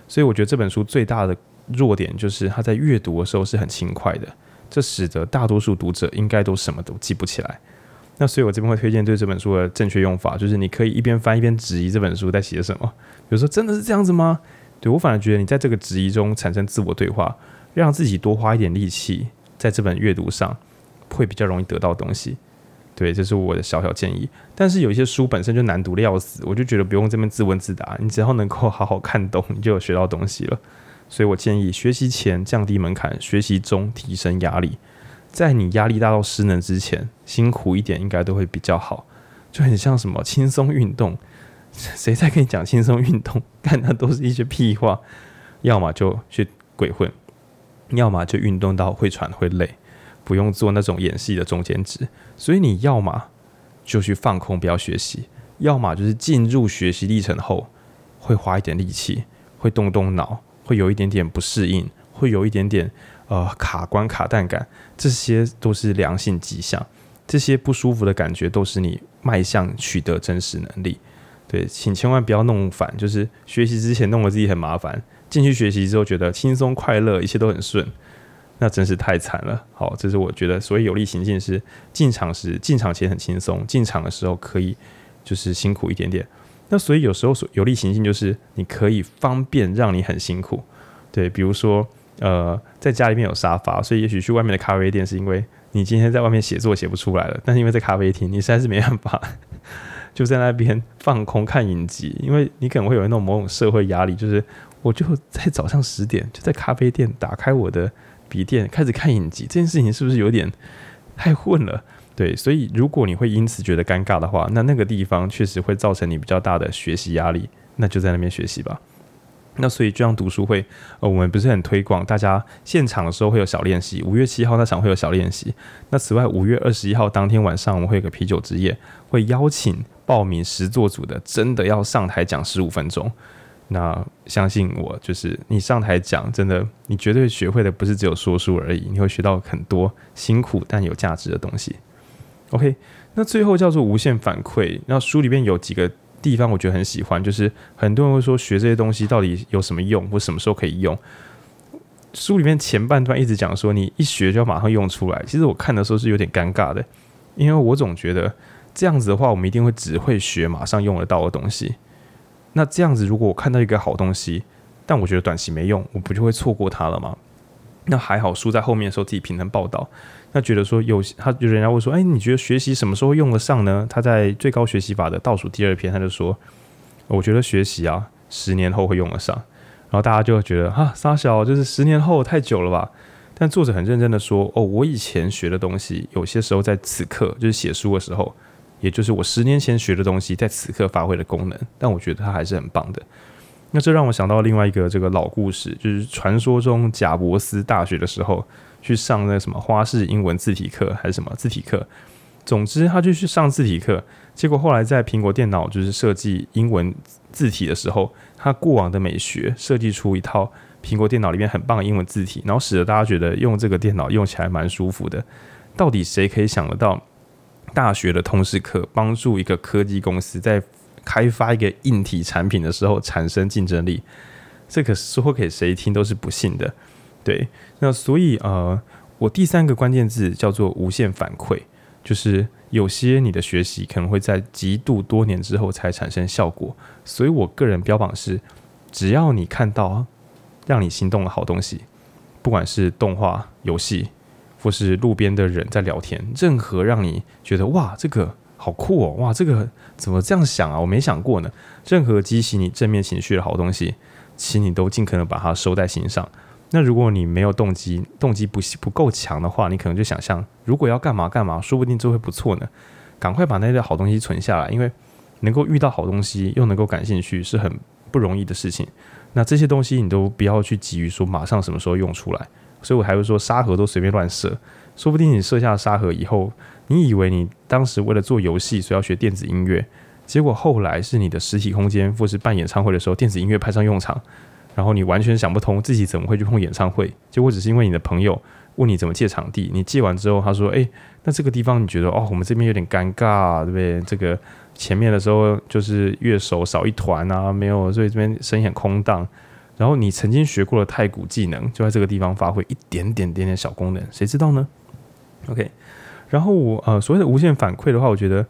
Speaker 1: 所以我觉得这本书最大的。弱点就是他在阅读的时候是很轻快的，这使得大多数读者应该都什么都记不起来。那所以我这边会推荐对这本书的正确用法，就是你可以一边翻一边质疑这本书在写什么。比如说真的是这样子吗？对，我反而觉得你在这个质疑中产生自我对话，让自己多花一点力气在这本阅读上，会比较容易得到东西。对，这是我的小小建议。但是有一些书本身就难读的要死，我就觉得不用这边自问自答，你只要能够好好看懂，你就有学到东西了。所以我建议学习前降低门槛，学习中提升压力。在你压力大到失能之前，辛苦一点应该都会比较好。就很像什么轻松运动，谁在跟你讲轻松运动？干的都是一些屁话。要么就去鬼混，要么就运动到会喘会累，不用做那种演戏的中间值。所以你要么就去放空，不要学习；要么就是进入学习历程后，会花一点力气，会动动脑。会有一点点不适应，会有一点点呃卡关卡弹感，这些都是良性迹象。这些不舒服的感觉都是你迈向取得真实能力。对，请千万不要弄反，就是学习之前弄得自己很麻烦，进去学习之后觉得轻松快乐，一切都很顺，那真是太惨了。好，这是我觉得所谓有利行径是进场时进场前很轻松，进场的时候可以就是辛苦一点点。那所以有时候所有利情境就是你可以方便让你很辛苦，对，比如说呃在家里面有沙发，所以也许去外面的咖啡店是因为你今天在外面写作写不出来了，但是因为在咖啡厅你实在是没办法，就在那边放空看影集，因为你可能会有那种某种社会压力，就是我就在早上十点就在咖啡店打开我的笔电开始看影集，这件事情是不是有点太混了？对，所以如果你会因此觉得尴尬的话，那那个地方确实会造成你比较大的学习压力，那就在那边学习吧。那所以就像读书会，呃，我们不是很推广，大家现场的时候会有小练习，五月七号那场会有小练习。那此外，五月二十一号当天晚上，我们会有个啤酒之夜，会邀请报名十座组的，真的要上台讲十五分钟。那相信我，就是你上台讲，真的，你绝对学会的不是只有说书而已，你会学到很多辛苦但有价值的东西。OK，那最后叫做无限反馈。那书里面有几个。地方我觉得很喜欢，就是很多人会说学这些东西到底有什么用，或什么时候可以用。书里面前半段一直讲说你一学就要马上用出来，其实我看的时候是有点尴尬的，因为我总觉得这样子的话，我们一定会只会学马上用得到的东西。那这样子，如果我看到一个好东西，但我觉得短期没用，我不就会错过它了吗？那还好，书在后面的时候自己平衡报道。那觉得说有他，就人家会说，哎，你觉得学习什么时候用得上呢？他在最高学习法的倒数第二篇，他就说，我觉得学习啊，十年后会用得上。然后大家就会觉得，哈，三小就是十年后太久了吧？但作者很认真的说，哦，我以前学的东西，有些时候在此刻，就是写书的时候，也就是我十年前学的东西，在此刻发挥的功能。但我觉得它还是很棒的。那这让我想到另外一个这个老故事，就是传说中贾伯斯大学的时候。去上那什么花式英文字体课还是什么字体课，总之他就去上字体课，结果后来在苹果电脑就是设计英文字体的时候，他过往的美学设计出一套苹果电脑里面很棒的英文字体，然后使得大家觉得用这个电脑用起来蛮舒服的。到底谁可以想得到大学的通识课帮助一个科技公司在开发一个硬体产品的时候产生竞争力？这个说给谁听都是不信的。对，那所以呃，我第三个关键字叫做无限反馈，就是有些你的学习可能会在极度多年之后才产生效果，所以我个人标榜是，只要你看到让你心动的好东西，不管是动画、游戏，或是路边的人在聊天，任何让你觉得哇，这个好酷哦，哇，这个怎么这样想啊？我没想过呢。任何激起你正面情绪的好东西，请你都尽可能把它收在心上。那如果你没有动机，动机不不够强的话，你可能就想象，如果要干嘛干嘛，说不定就会不错呢。赶快把那些好东西存下来，因为能够遇到好东西又能够感兴趣是很不容易的事情。那这些东西你都不要去急于说马上什么时候用出来。所以我还会说沙盒都随便乱设，说不定你设下沙盒以后，你以为你当时为了做游戏所以要学电子音乐，结果后来是你的实体空间或是办演唱会的时候，电子音乐派上用场。然后你完全想不通自己怎么会去碰演唱会，结果只是因为你的朋友问你怎么借场地，你借完之后他说：“哎，那这个地方你觉得哦，我们这边有点尴尬，对不对？这个前面的时候就是乐手少一团啊，没有，所以这边声音很空荡。然后你曾经学过的太古技能就在这个地方发挥一点点点点小功能，谁知道呢？OK，然后我呃所谓的无限反馈的话，我觉得。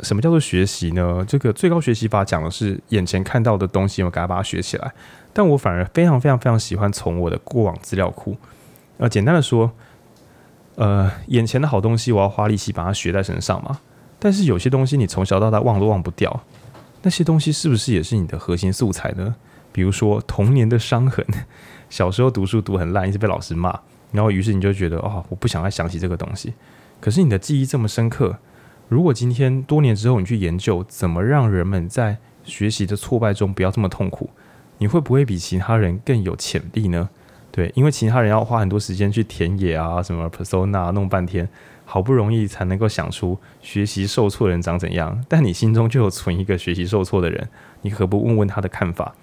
Speaker 1: 什么叫做学习呢？这个最高学习法讲的是眼前看到的东西，我给它把它学起来。但我反而非常非常非常喜欢从我的过往资料库。呃，简单的说，呃，眼前的好东西，我要花力气把它学在身上嘛。但是有些东西你从小到大忘都忘不掉，那些东西是不是也是你的核心素材呢？比如说童年的伤痕，小时候读书读很烂，一直被老师骂，然后于是你就觉得哦，我不想再想起这个东西。可是你的记忆这么深刻。如果今天多年之后你去研究怎么让人们在学习的挫败中不要这么痛苦，你会不会比其他人更有潜力呢？对，因为其他人要花很多时间去田野啊，什么 persona 弄半天，好不容易才能够想出学习受挫人长怎样，但你心中就有存一个学习受挫的人，你何不问问他的看法？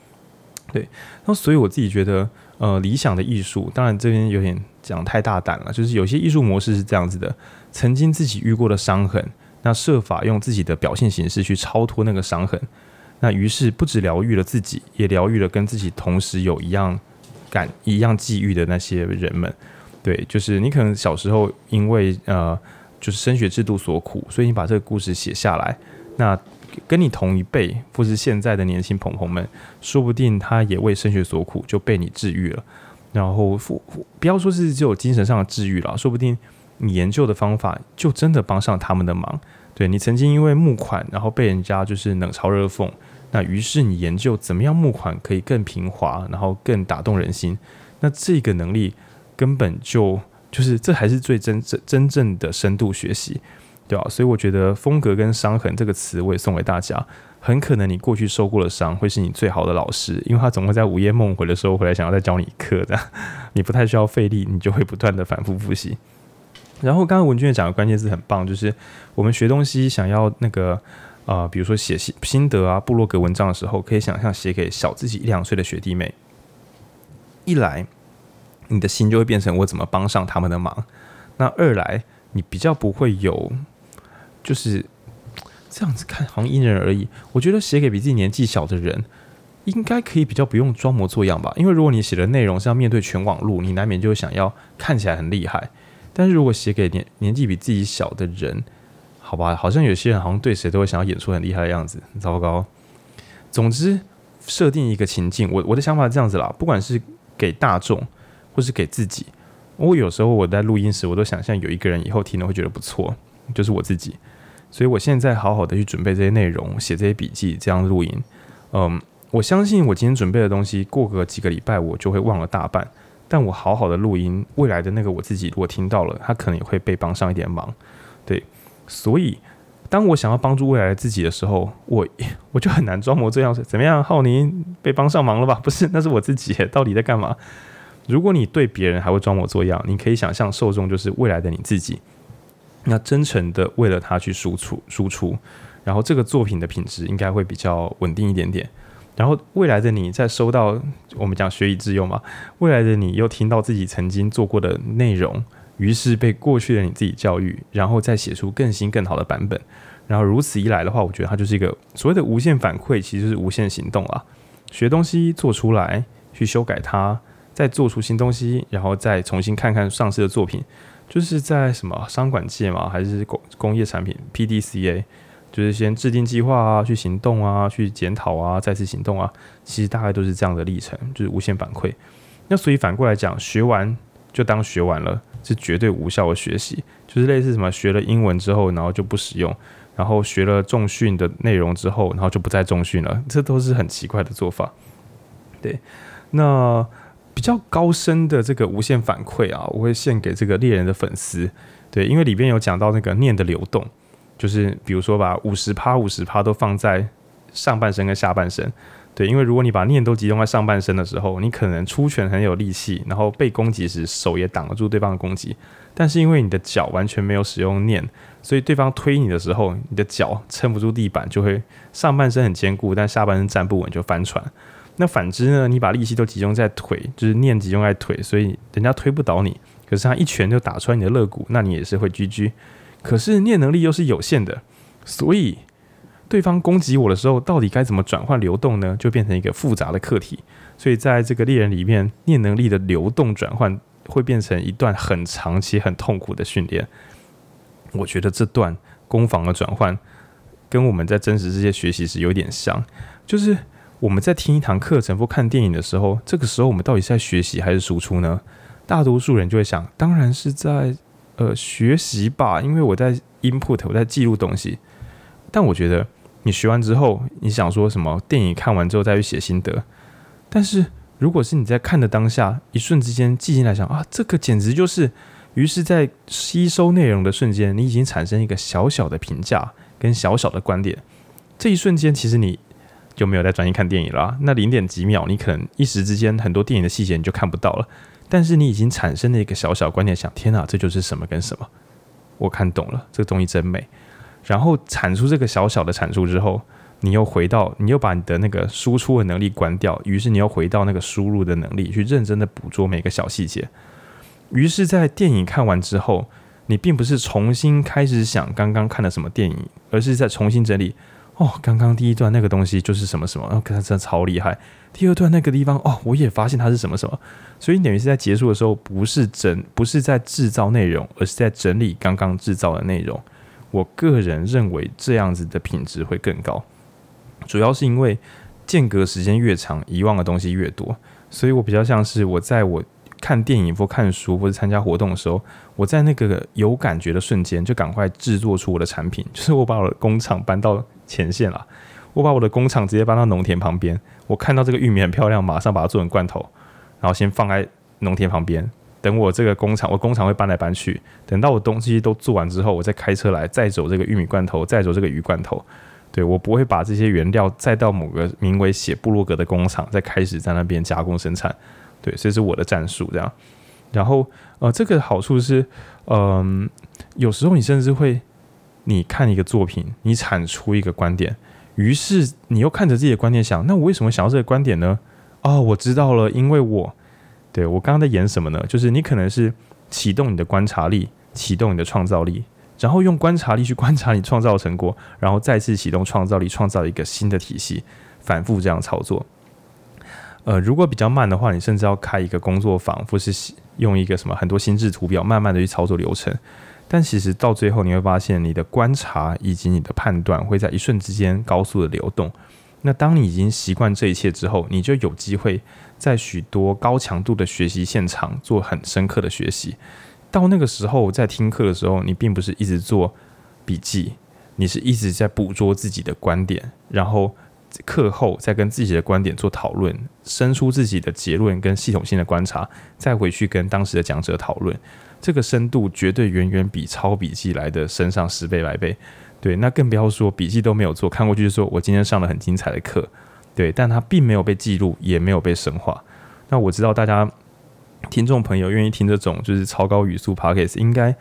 Speaker 1: 对，那所以我自己觉得，呃，理想的艺术，当然这边有点讲太大胆了，就是有些艺术模式是这样子的，曾经自己遇过的伤痕。那设法用自己的表现形式去超脱那个伤痕，那于是不止疗愈了自己，也疗愈了跟自己同时有一样感、一样际遇的那些人们。对，就是你可能小时候因为呃，就是升学制度所苦，所以你把这个故事写下来。那跟你同一辈或是现在的年轻朋友们，说不定他也为升学所苦，就被你治愈了。然后不要说是只有精神上的治愈了，说不定。你研究的方法就真的帮上他们的忙，对，你曾经因为募款，然后被人家就是冷嘲热讽，那于是你研究怎么样募款可以更平滑，然后更打动人心，那这个能力根本就就是这还是最真真真正的深度学习，对吧？所以我觉得风格跟伤痕这个词我也送给大家，很可能你过去受过的伤会是你最好的老师，因为他总会在午夜梦回的时候回来想要再教你一课的，你不太需要费力，你就会不断的反复复习。然后刚刚文俊也讲的关键字很棒，就是我们学东西想要那个呃，比如说写心心得啊、部落格文章的时候，可以想象写给小自己一两岁的学弟妹，一来你的心就会变成我怎么帮上他们的忙，那二来你比较不会有就是。这样子看好像因人而异。我觉得写给比自己年纪小的人，应该可以比较不用装模作样吧。因为如果你写的内容是要面对全网路，你难免就会想要看起来很厉害。但是如果写给年年纪比自己小的人，好吧，好像有些人好像对谁都会想要演出很厉害的样子，糟糕。总之，设定一个情境，我我的想法是这样子啦。不管是给大众，或是给自己，我有时候我在录音时，我都想象有一个人以后听了会觉得不错，就是我自己。所以，我现在好好的去准备这些内容，写这些笔记，这样录音。嗯，我相信我今天准备的东西，过个几个礼拜我就会忘了大半。但我好好的录音，未来的那个我自己如果听到了，他可能也会被帮上一点忙。对，所以当我想要帮助未来的自己的时候，我 我就很难装模作样，怎么样？浩宁被帮上忙了吧？不是，那是我自己，到底在干嘛？如果你对别人还会装模作样，你可以想象受众就是未来的你自己。那真诚的为了他去输出输出，然后这个作品的品质应该会比较稳定一点点。然后未来的你在收到我们讲学以致用嘛，未来的你又听到自己曾经做过的内容，于是被过去的你自己教育，然后再写出更新更好的版本。然后如此一来的话，我觉得它就是一个所谓的无限反馈，其实是无限行动啊。学东西做出来，去修改它，再做出新东西，然后再重新看看上市的作品。就是在什么商管界嘛，还是工工业产品 PDCA，就是先制定计划啊，去行动啊，去检讨啊，再次行动啊，其实大概都是这样的历程，就是无限反馈。那所以反过来讲，学完就当学完了，是绝对无效的学习，就是类似什么学了英文之后，然后就不使用，然后学了重训的内容之后，然后就不再重训了，这都是很奇怪的做法。对，那。比较高深的这个无限反馈啊，我会献给这个猎人的粉丝。对，因为里边有讲到那个念的流动，就是比如说把五十趴、五十趴都放在上半身跟下半身。对，因为如果你把念都集中在上半身的时候，你可能出拳很有力气，然后被攻击时手也挡得住对方的攻击。但是因为你的脚完全没有使用念，所以对方推你的时候，你的脚撑不住地板，就会上半身很坚固，但下半身站不稳就翻船。那反之呢？你把力气都集中在腿，就是念集中在腿，所以人家推不倒你。可是他一拳就打穿你的肋骨，那你也是会 GG。可是念能力又是有限的，所以对方攻击我的时候，到底该怎么转换流动呢？就变成一个复杂的课题。所以在这个猎人里面，念能力的流动转换会变成一段很长期很痛苦的训练。我觉得这段攻防的转换，跟我们在真实世界学习时有点像，就是。我们在听一堂课程或看电影的时候，这个时候我们到底是在学习还是输出呢？大多数人就会想，当然是在呃学习吧，因为我在 input，我在记录东西。但我觉得你学完之后，你想说什么？电影看完之后再去写心得。但是如果是你在看的当下，一瞬之间记进来想啊，这个简直就是，于是，在吸收内容的瞬间，你已经产生一个小小的评价跟小小的观点。这一瞬间，其实你。就没有再专心看电影了。那零点几秒，你可能一时之间很多电影的细节你就看不到了。但是你已经产生了一个小小观点，想：天哪，这就是什么跟什么？我看懂了，这个东西真美。然后产出这个小小的产出之后，你又回到，你又把你的那个输出的能力关掉，于是你又回到那个输入的能力，去认真的捕捉每个小细节。于是，在电影看完之后，你并不是重新开始想刚刚看了什么电影，而是在重新整理。哦，刚刚第一段那个东西就是什么什么，哦，它真的超厉害。第二段那个地方，哦，我也发现它是什么什么。所以等于是在结束的时候，不是整，不是在制造内容，而是在整理刚刚制造的内容。我个人认为这样子的品质会更高，主要是因为间隔时间越长，遗忘的东西越多。所以我比较像是我在我看电影或看书或者参加活动的时候，我在那个有感觉的瞬间，就赶快制作出我的产品，就是我把我的工厂搬到。前线了，我把我的工厂直接搬到农田旁边。我看到这个玉米很漂亮，马上把它做成罐头，然后先放在农田旁边。等我这个工厂，我工厂会搬来搬去。等到我东西都做完之后，我再开车来，再走这个玉米罐头，再走这个鱼罐头。对，我不会把这些原料再到某个名为写部落格的工厂，再开始在那边加工生产。对，这是我的战术，这样。然后，呃，这个好处是，嗯、有时候你甚至会，你看一个作品，你产出一个观点，于是你又看着自己的观点想，那我为什么想要这个观点呢？哦，我知道了，因为我，对，我刚刚在演什么呢？就是你可能是启动你的观察力，启动你的创造力。然后用观察力去观察你创造成果，然后再次启动创造力，创造一个新的体系，反复这样操作。呃，如果比较慢的话，你甚至要开一个工作坊，或是用一个什么很多心智图表，慢慢的去操作流程。但其实到最后，你会发现你的观察以及你的判断会在一瞬之间高速的流动。那当你已经习惯这一切之后，你就有机会在许多高强度的学习现场做很深刻的学习。到那个时候，在听课的时候，你并不是一直做笔记，你是一直在捕捉自己的观点，然后课后再跟自己的观点做讨论，生出自己的结论跟系统性的观察，再回去跟当时的讲者讨论。这个深度绝对远远比抄笔记来的深上十倍百倍。对，那更不要说笔记都没有做，看过去就说我今天上了很精彩的课，对，但它并没有被记录，也没有被深化。那我知道大家。听众朋友愿意听这种就是超高语速 podcast，应该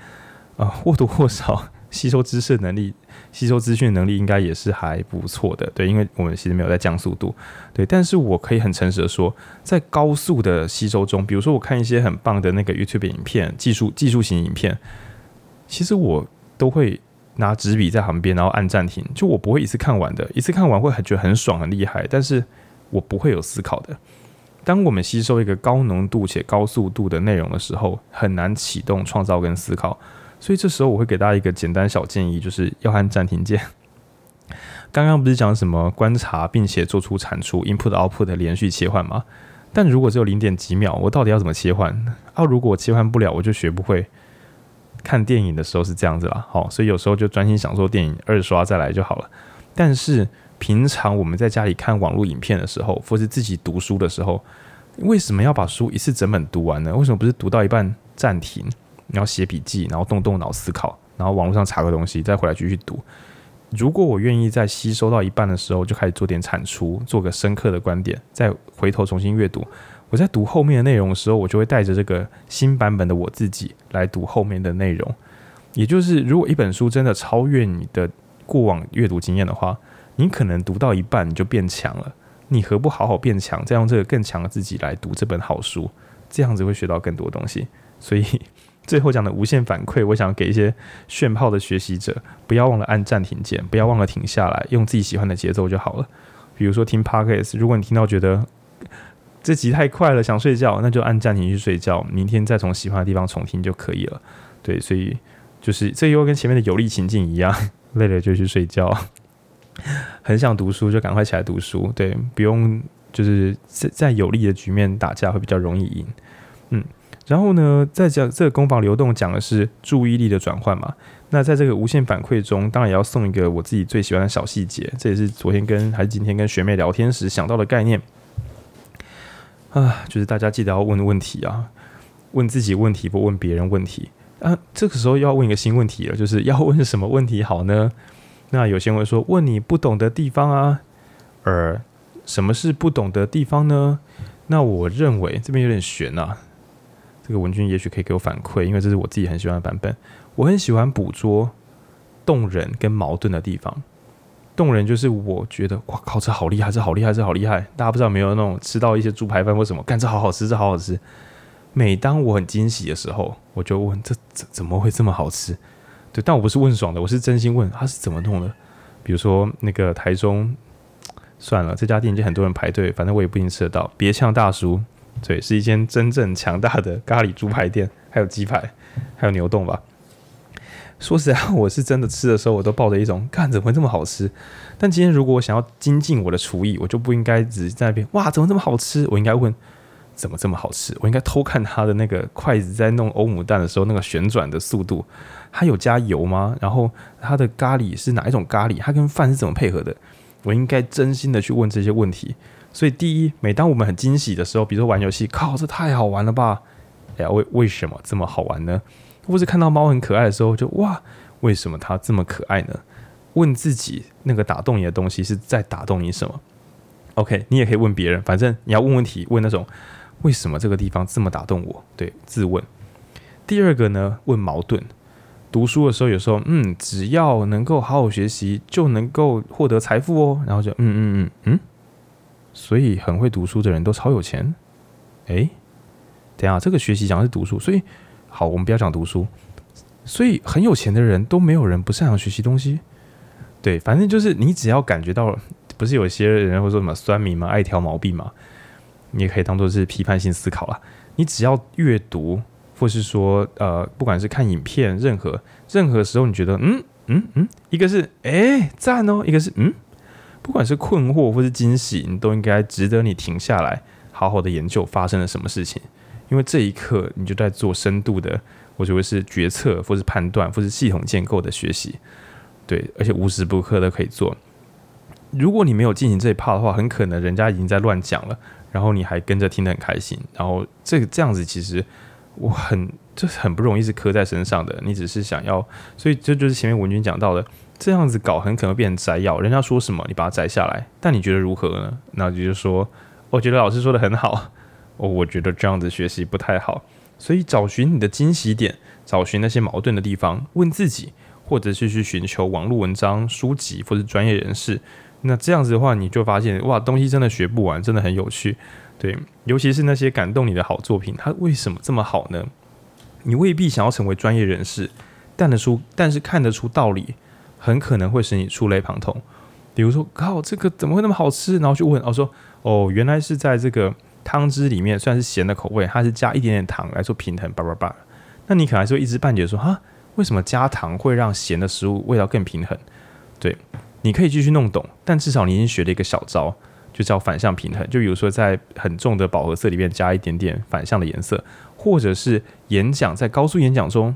Speaker 1: 啊或多或少吸收知识能力、吸收资讯能力应该也是还不错的。对，因为我们其实没有在降速度，对。但是我可以很诚实的说，在高速的吸收中，比如说我看一些很棒的那个 YouTube 影片，技术技术型影片，其实我都会拿纸笔在旁边，然后按暂停，就我不会一次看完的，一次看完会很觉得很爽很厉害，但是我不会有思考的。当我们吸收一个高浓度且高速度的内容的时候，很难启动创造跟思考。所以这时候我会给大家一个简单小建议，就是要按暂停键。刚刚不是讲什么观察并且做出产出 （input output） 的连续切换吗？但如果只有零点几秒，我到底要怎么切换？啊，如果我切换不了，我就学不会。看电影的时候是这样子啦，好，所以有时候就专心享受电影，二刷再来就好了。但是平常我们在家里看网络影片的时候，或是自己读书的时候，为什么要把书一次整本读完呢？为什么不是读到一半暂停，然后写笔记，然后动动脑思考，然后网络上查个东西，再回来继续读？如果我愿意在吸收到一半的时候就开始做点产出，做个深刻的观点，再回头重新阅读，我在读后面的内容的时候，我就会带着这个新版本的我自己来读后面的内容。也就是，如果一本书真的超越你的过往阅读经验的话，你可能读到一半你就变强了，你何不好好变强，再用这个更强的自己来读这本好书，这样子会学到更多东西。所以最后讲的无限反馈，我想给一些炫炮的学习者，不要忘了按暂停键，不要忘了停下来，用自己喜欢的节奏就好了。比如说听 Podcast，如果你听到觉得这集太快了，想睡觉，那就按暂停去睡觉，明天再从喜欢的地方重听就可以了。对，所以就是这又跟前面的有利情境一样，累了就去睡觉。很想读书，就赶快起来读书。对，不用就是在在有利的局面打架会比较容易赢。嗯，然后呢，在讲这个攻防流动讲的是注意力的转换嘛。那在这个无限反馈中，当然也要送一个我自己最喜欢的小细节。这也是昨天跟还是今天跟学妹聊天时想到的概念啊，就是大家记得要问问题啊，问自己问题不问别人问题啊。这个时候要问一个新问题了，就是要问什么问题好呢？那有些人会说，问你不懂的地方啊，而什么是不懂的地方呢？那我认为这边有点悬啊。这个文君也许可以给我反馈，因为这是我自己很喜欢的版本。我很喜欢捕捉动人跟矛盾的地方。动人就是我觉得哇靠，这好厉害，这好厉害，这好厉害。大家不知道没有那种吃到一些猪排饭或什么，干这好好吃，这好好吃。每当我很惊喜的时候，我就问这怎怎么会这么好吃？对，但我不是问爽的，我是真心问他是怎么弄的。比如说那个台中，算了，这家店已经很多人排队，反正我也不一定吃得到。别呛大叔，对，是一间真正强大的咖喱猪排店，还有鸡排，还有牛洞吧。说实在，我是真的吃的时候，我都抱着一种，看怎么会这么好吃？但今天如果我想要精进我的厨艺，我就不应该只是在那边，哇，怎么这么好吃？我应该问，怎么这么好吃？我应该偷看他的那个筷子在弄欧姆蛋的时候，那个旋转的速度。它有加油吗？然后它的咖喱是哪一种咖喱？它跟饭是怎么配合的？我应该真心的去问这些问题。所以，第一，每当我们很惊喜的时候，比如说玩游戏，靠，这太好玩了吧？哎呀，为为什么这么好玩呢？或是看到猫很可爱的时候，就哇，为什么它这么可爱呢？问自己那个打动你的东西是在打动你什么？OK，你也可以问别人，反正你要问问题，问那种为什么这个地方这么打动我？对，自问。第二个呢，问矛盾。读书的时候，有时候嗯，只要能够好好学习，就能够获得财富哦。然后就嗯嗯嗯嗯，所以很会读书的人都超有钱。诶，等下这个学习讲的是读书，所以好，我们不要讲读书。所以很有钱的人都没有人不擅长学习东西。对，反正就是你只要感觉到，不是有些人会说什么酸民嘛，爱挑毛病嘛，你也可以当做是批判性思考啦。你只要阅读。或是说，呃，不管是看影片，任何任何时候，你觉得，嗯嗯嗯，一个是哎赞哦，一个是嗯，不管是困惑或是惊喜，你都应该值得你停下来，好好的研究发生了什么事情，因为这一刻你就在做深度的，我觉得是决策，或是判断，或是系统建构的学习，对，而且无时不刻都可以做。如果你没有进行这一 part 的话，很可能人家已经在乱讲了，然后你还跟着听得很开心，然后这个这样子其实。我很就是很不容易是磕在身上的，你只是想要，所以这就是前面文君讲到的，这样子搞很可能变成摘要，人家说什么你把它摘下来，但你觉得如何呢？那你就说，我觉得老师说的很好，哦，我觉得这样子学习不太好，所以找寻你的惊喜点，找寻那些矛盾的地方，问自己，或者是去寻求网络文章、书籍或者专业人士，那这样子的话，你就发现哇，东西真的学不完，真的很有趣。对，尤其是那些感动你的好作品，它为什么这么好呢？你未必想要成为专业人士，但得出，但是看得出道理，很可能会使你触类旁通。比如说，靠，这个怎么会那么好吃？然后去问，哦，说，哦，原来是在这个汤汁里面，虽然是咸的口味，它是加一点点糖来做平衡，叭叭叭。那你可能还是会一知半解说，哈，为什么加糖会让咸的食物味道更平衡？对，你可以继续弄懂，但至少你已经学了一个小招。就叫反向平衡，就比如说在很重的饱和色里面加一点点反向的颜色，或者是演讲在高速演讲中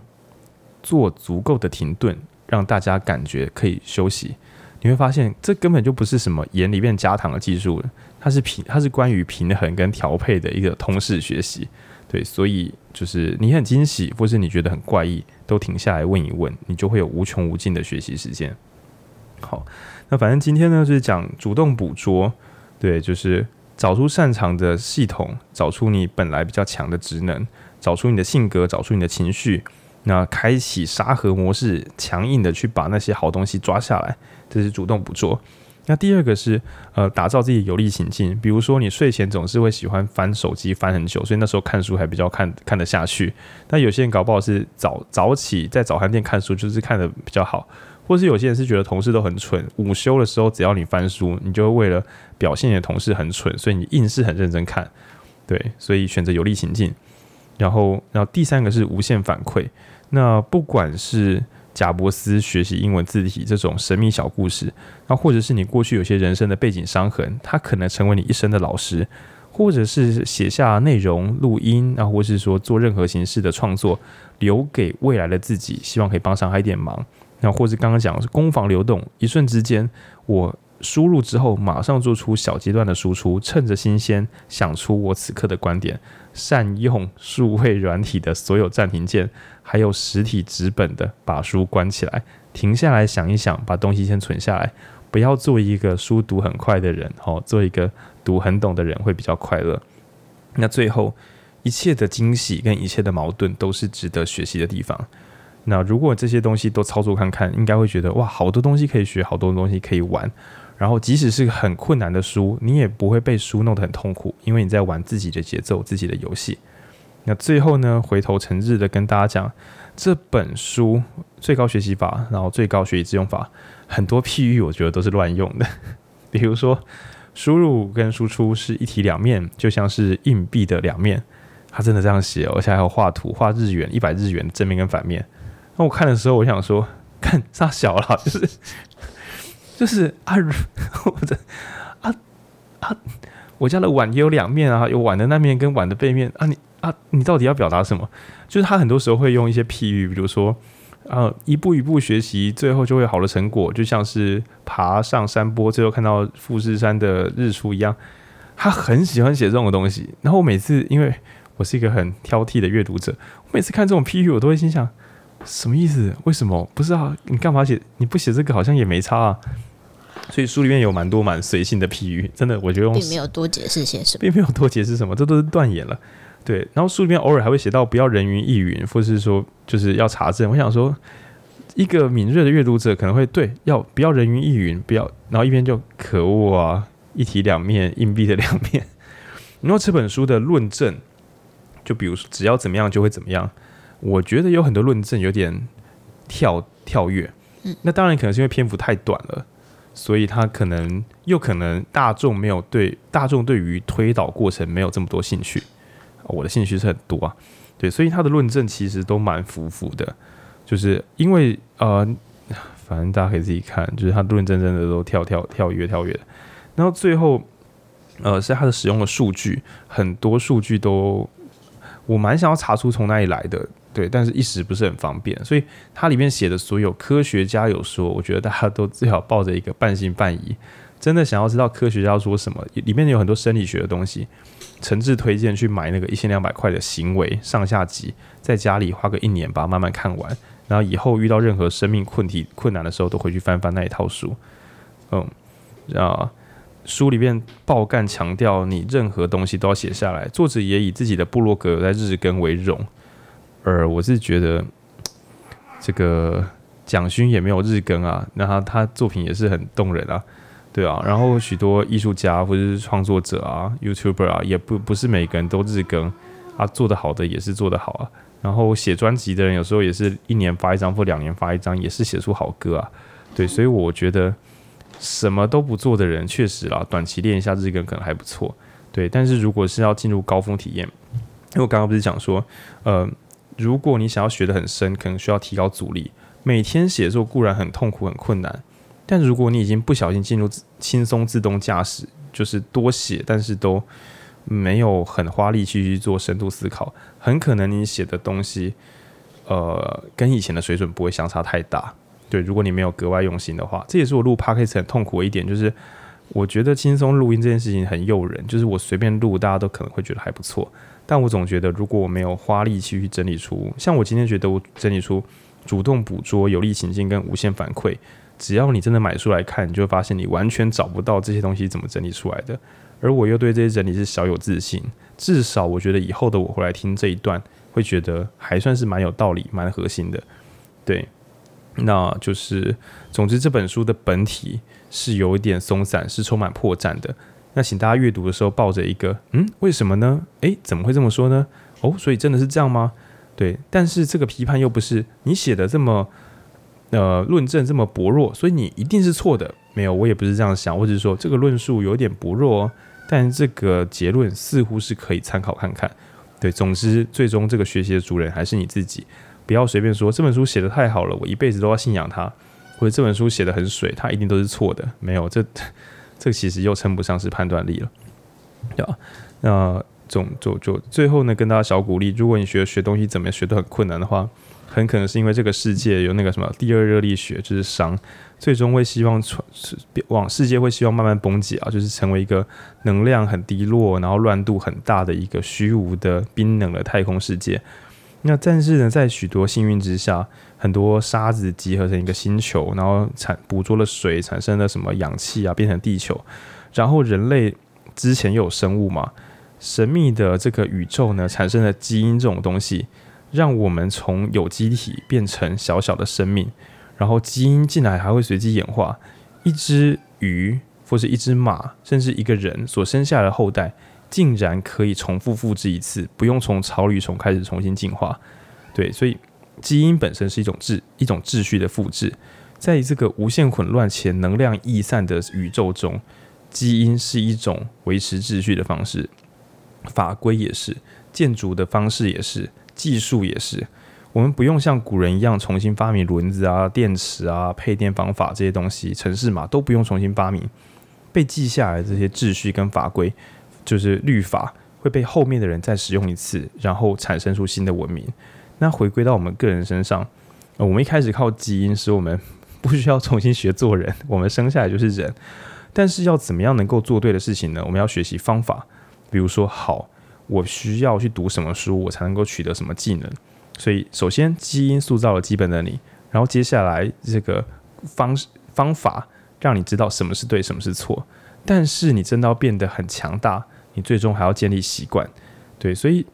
Speaker 1: 做足够的停顿，让大家感觉可以休息。你会发现，这根本就不是什么盐里面加糖的技术，它是平，它是关于平衡跟调配的一个通识学习。对，所以就是你很惊喜，或是你觉得很怪异，都停下来问一问，你就会有无穷无尽的学习时间。好，那反正今天呢，就是讲主动捕捉。对，就是找出擅长的系统，找出你本来比较强的职能，找出你的性格，找出你的情绪，那开启沙盒模式，强硬的去把那些好东西抓下来，这是主动不做。那第二个是呃，打造自己有利情境，比如说你睡前总是会喜欢翻手机翻很久，所以那时候看书还比较看看得下去。但有些人搞不好是早早起在早餐店看书，就是看得比较好。或是有些人是觉得同事都很蠢，午休的时候只要你翻书，你就会为了表现你的同事很蠢，所以你硬是很认真看，对，所以选择有利情境。然后，然后第三个是无限反馈。那不管是贾伯斯学习英文字体这种神秘小故事，那或者是你过去有些人生的背景伤痕，它可能成为你一生的老师，或者是写下内容录音，然后或是说做任何形式的创作，留给未来的自己，希望可以帮上他一点忙。那或者刚刚讲的是攻防流动，一瞬之间，我输入之后马上做出小阶段的输出，趁着新鲜想出我此刻的观点，善用数位软体的所有暂停键，还有实体纸本的把书关起来，停下来想一想，把东西先存下来，不要做一个书读很快的人哦，做一个读很懂的人会比较快乐。那最后，一切的惊喜跟一切的矛盾都是值得学习的地方。那如果这些东西都操作看看，应该会觉得哇，好多东西可以学，好多东西可以玩。然后即使是很困难的书，你也不会被书弄得很痛苦，因为你在玩自己的节奏、自己的游戏。那最后呢，回头诚挚的跟大家讲，这本书最高学习法，然后最高学以致用法，很多譬喻我觉得都是乱用的。比如说，输入跟输出是一体两面，就像是硬币的两面，他真的这样写，而且还有画图，画日元一百日元正面跟反面。那我看的时候，我想说，看啥小了，就是就是啊，我的啊啊，我家的碗也有两面啊，有碗的那面跟碗的背面啊，你啊，你到底要表达什么？就是他很多时候会用一些譬喻，比如说啊，一步一步学习，最后就会好的成果，就像是爬上山坡，最后看到富士山的日出一样。他很喜欢写这种东西。然后我每次，因为我是一个很挑剔的阅读者，我每次看这种譬喻，我都会心想。什么意思？为什么？不是啊，你干嘛写？你不写这个好像也没差啊。所以书里面有蛮多蛮随性的譬喻，真的，我觉得用
Speaker 2: 并没有多解释些什么，
Speaker 1: 并没有多解释什么，这都是断言了。对，然后书里面偶尔还会写到不要人云亦云，或是说就是要查证。我想说，一个敏锐的阅读者可能会对要不要人云亦云，不要，然后一边就可恶啊，一体两面，硬币的两面。然后这本书的论证，就比如说只要怎么样就会怎么样，我觉得有很多论证有点跳跳跃。嗯，那当然可能是因为篇幅太短了。所以他可能又可能大众没有对大众对于推导过程没有这么多兴趣，我的兴趣是很多啊，对，所以他的论证其实都蛮浮浮的，就是因为呃，反正大家可以自己看，就是他论证真的都跳跳跳跃跳跃，然后最后呃是他的使用的数据，很多数据都我蛮想要查出从哪里来的。对，但是一时不是很方便，所以它里面写的所有科学家有说，我觉得大家都最好抱着一个半信半疑，真的想要知道科学家说什么，里面有很多生理学的东西，诚挚推荐去买那个一千两百块的行为上下集，在家里花个一年把它慢慢看完，然后以后遇到任何生命困题困难的时候，都回去翻翻那一套书，嗯，啊，书里面爆干强调你任何东西都要写下来，作者也以自己的部落格在日更为荣。呃我是觉得，这个蒋勋也没有日更啊，那他他作品也是很动人啊，对啊，然后许多艺术家或者是创作者啊、YouTuber 啊，也不不是每个人都日更啊，做得好的也是做得好啊，然后写专辑的人有时候也是一年发一张或两年发一张，也是写出好歌啊，对，所以我觉得什么都不做的人确实啦，短期练一下日更可能还不错，对，但是如果是要进入高峰体验，因为我刚刚不是讲说，呃。如果你想要学得很深，可能需要提高阻力。每天写作固然很痛苦、很困难，但如果你已经不小心进入轻松自动驾驶，就是多写，但是都没有很花力气去做深度思考，很可能你写的东西，呃，跟以前的水准不会相差太大。对，如果你没有格外用心的话，这也是我录 Podcast 很痛苦的一点，就是我觉得轻松录音这件事情很诱人，就是我随便录，大家都可能会觉得还不错。但我总觉得，如果我没有花力气去整理出，像我今天觉得我整理出主动捕捉、有利情境跟无限反馈，只要你真的买书来看，你就会发现你完全找不到这些东西怎么整理出来的。而我又对这些整理是小有自信，至少我觉得以后的我回来听这一段，会觉得还算是蛮有道理、蛮核心的。对，那就是总之这本书的本体是有一点松散，是充满破绽的。那请大家阅读的时候抱着一个嗯，为什么呢？诶，怎么会这么说呢？哦，所以真的是这样吗？对，但是这个批判又不是你写的这么呃论证这么薄弱，所以你一定是错的。没有，我也不是这样想，或者是说这个论述有点薄弱哦，但这个结论似乎是可以参考看看。对，总之最终这个学习的主人还是你自己，不要随便说这本书写的太好了，我一辈子都要信仰它，或者这本书写的很水，它一定都是错的。没有这。这其实又称不上是判断力了，对吧？那总就就最后呢，跟大家小鼓励：如果你学学东西怎么样学得很困难的话，很可能是因为这个世界有那个什么第二热力学，就是熵，最终会希望传往世界会希望慢慢崩解啊，就是成为一个能量很低落，然后乱度很大的一个虚无的冰冷的太空世界。那但是呢，在许多幸运之下，很多沙子集合成一个星球，然后产捕捉了水，产生了什么氧气啊，变成地球。然后人类之前又有生物嘛，神秘的这个宇宙呢，产生了基因这种东西，让我们从有机体变成小小的生命。然后基因进来还会随机演化，一只鱼或是一只马，甚至一个人所生下的后代。竟然可以重复复制一次，不用从草履虫开始重新进化。对，所以基因本身是一种秩一种秩序的复制，在这个无限混乱且能量易散的宇宙中，基因是一种维持秩序的方式，法规也是，建筑的方式也是，技术也是。我们不用像古人一样重新发明轮子啊、电池啊、配电方法这些东西，城市嘛都不用重新发明，被记下来的这些秩序跟法规。就是律法会被后面的人再使用一次，然后产生出新的文明。那回归到我们个人身上，我们一开始靠基因使我们 不需要重新学做人，我们生下来就是人。但是要怎么样能够做对的事情呢？我们要学习方法。比如说，好，我需要去读什么书，我才能够取得什么技能？所以首先基因塑造了基本的你，然后接下来这个方方法让你知道什么是对，什么是错。但是你真的要变得很强大，你最终还要建立习惯。对，所以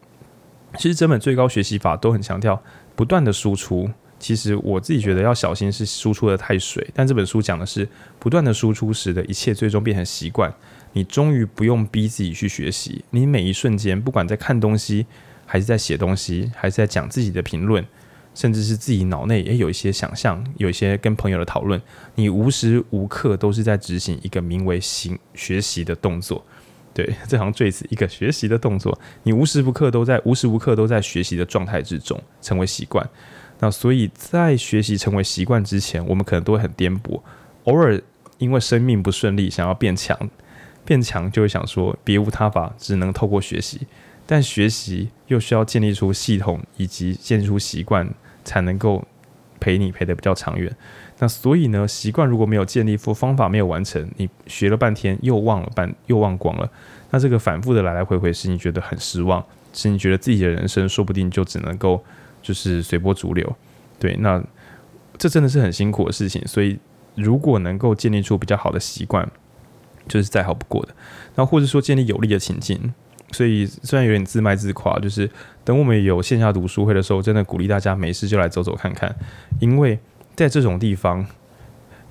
Speaker 1: 其实整本最高学习法都很强调不断的输出。其实我自己觉得要小心是输出的太水，但这本书讲的是不断的输出时的一切最终变成习惯。你终于不用逼自己去学习，你每一瞬间不管在看东西，还是在写东西，还是在讲自己的评论，甚至是自己脑内也有一些想象，有一些跟朋友的讨论，你无时无刻都是在执行一个名为行学习的动作。对，这行最是一个学习的动作，你无时无刻都在无时无刻都在学习的状态之中，成为习惯。那所以在学习成为习惯之前，我们可能都会很颠簸，偶尔因为生命不顺利，想要变强，变强就会想说别无他法，只能透过学习。但学习又需要建立出系统以及建立出习惯，才能够陪你陪得比较长远。那所以呢，习惯如果没有建立，或方法没有完成，你学了半天又忘了半，又忘光了。那这个反复的来来回回，使你觉得很失望，使你觉得自己的人生说不定就只能够就是随波逐流。对，那这真的是很辛苦的事情。所以如果能够建立出比较好的习惯，就是再好不过的。那或者说建立有利的情境。所以虽然有点自卖自夸，就是等我们有线下读书会的时候，真的鼓励大家没事就来走走看看，因为。在这种地方，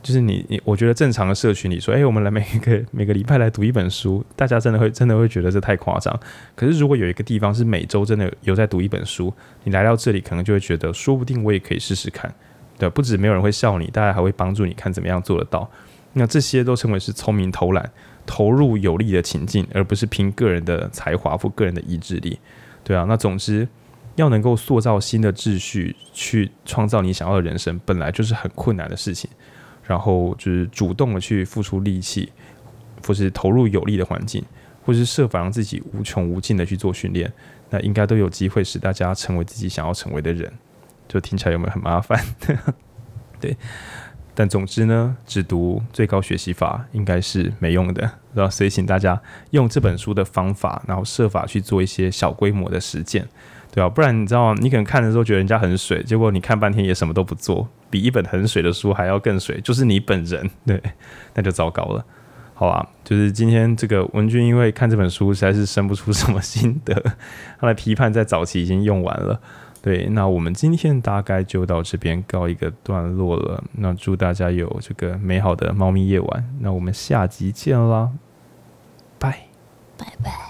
Speaker 1: 就是你你，我觉得正常的社群里说，哎、我们来每个每个礼拜来读一本书，大家真的会真的会觉得这太夸张。可是如果有一个地方是每周真的有在读一本书，你来到这里，可能就会觉得，说不定我也可以试试看。对，不止没有人会笑你，大家还会帮助你看怎么样做得到。那这些都称为是聪明偷懒，投入有利的情境，而不是凭个人的才华或个人的意志力。对啊，那总之。要能够塑造新的秩序，去创造你想要的人生，本来就是很困难的事情。然后就是主动的去付出力气，或是投入有利的环境，或是设法让自己无穷无尽的去做训练，那应该都有机会使大家成为自己想要成为的人。就听起来有没有很麻烦？对。但总之呢，只读最高学习法应该是没用的，然后所以请大家用这本书的方法，然后设法去做一些小规模的实践。对啊，不然你知道，你可能看的时候觉得人家很水，结果你看半天也什么都不做，比一本很水的书还要更水，就是你本人，对，那就糟糕了。好吧，就是今天这个文君因为看这本书实在是生不出什么心得，他的批判在早期已经用完了。对，那我们今天大概就到这边告一个段落了。那祝大家有这个美好的猫咪夜晚。那我们下集见啦，拜
Speaker 2: 拜拜。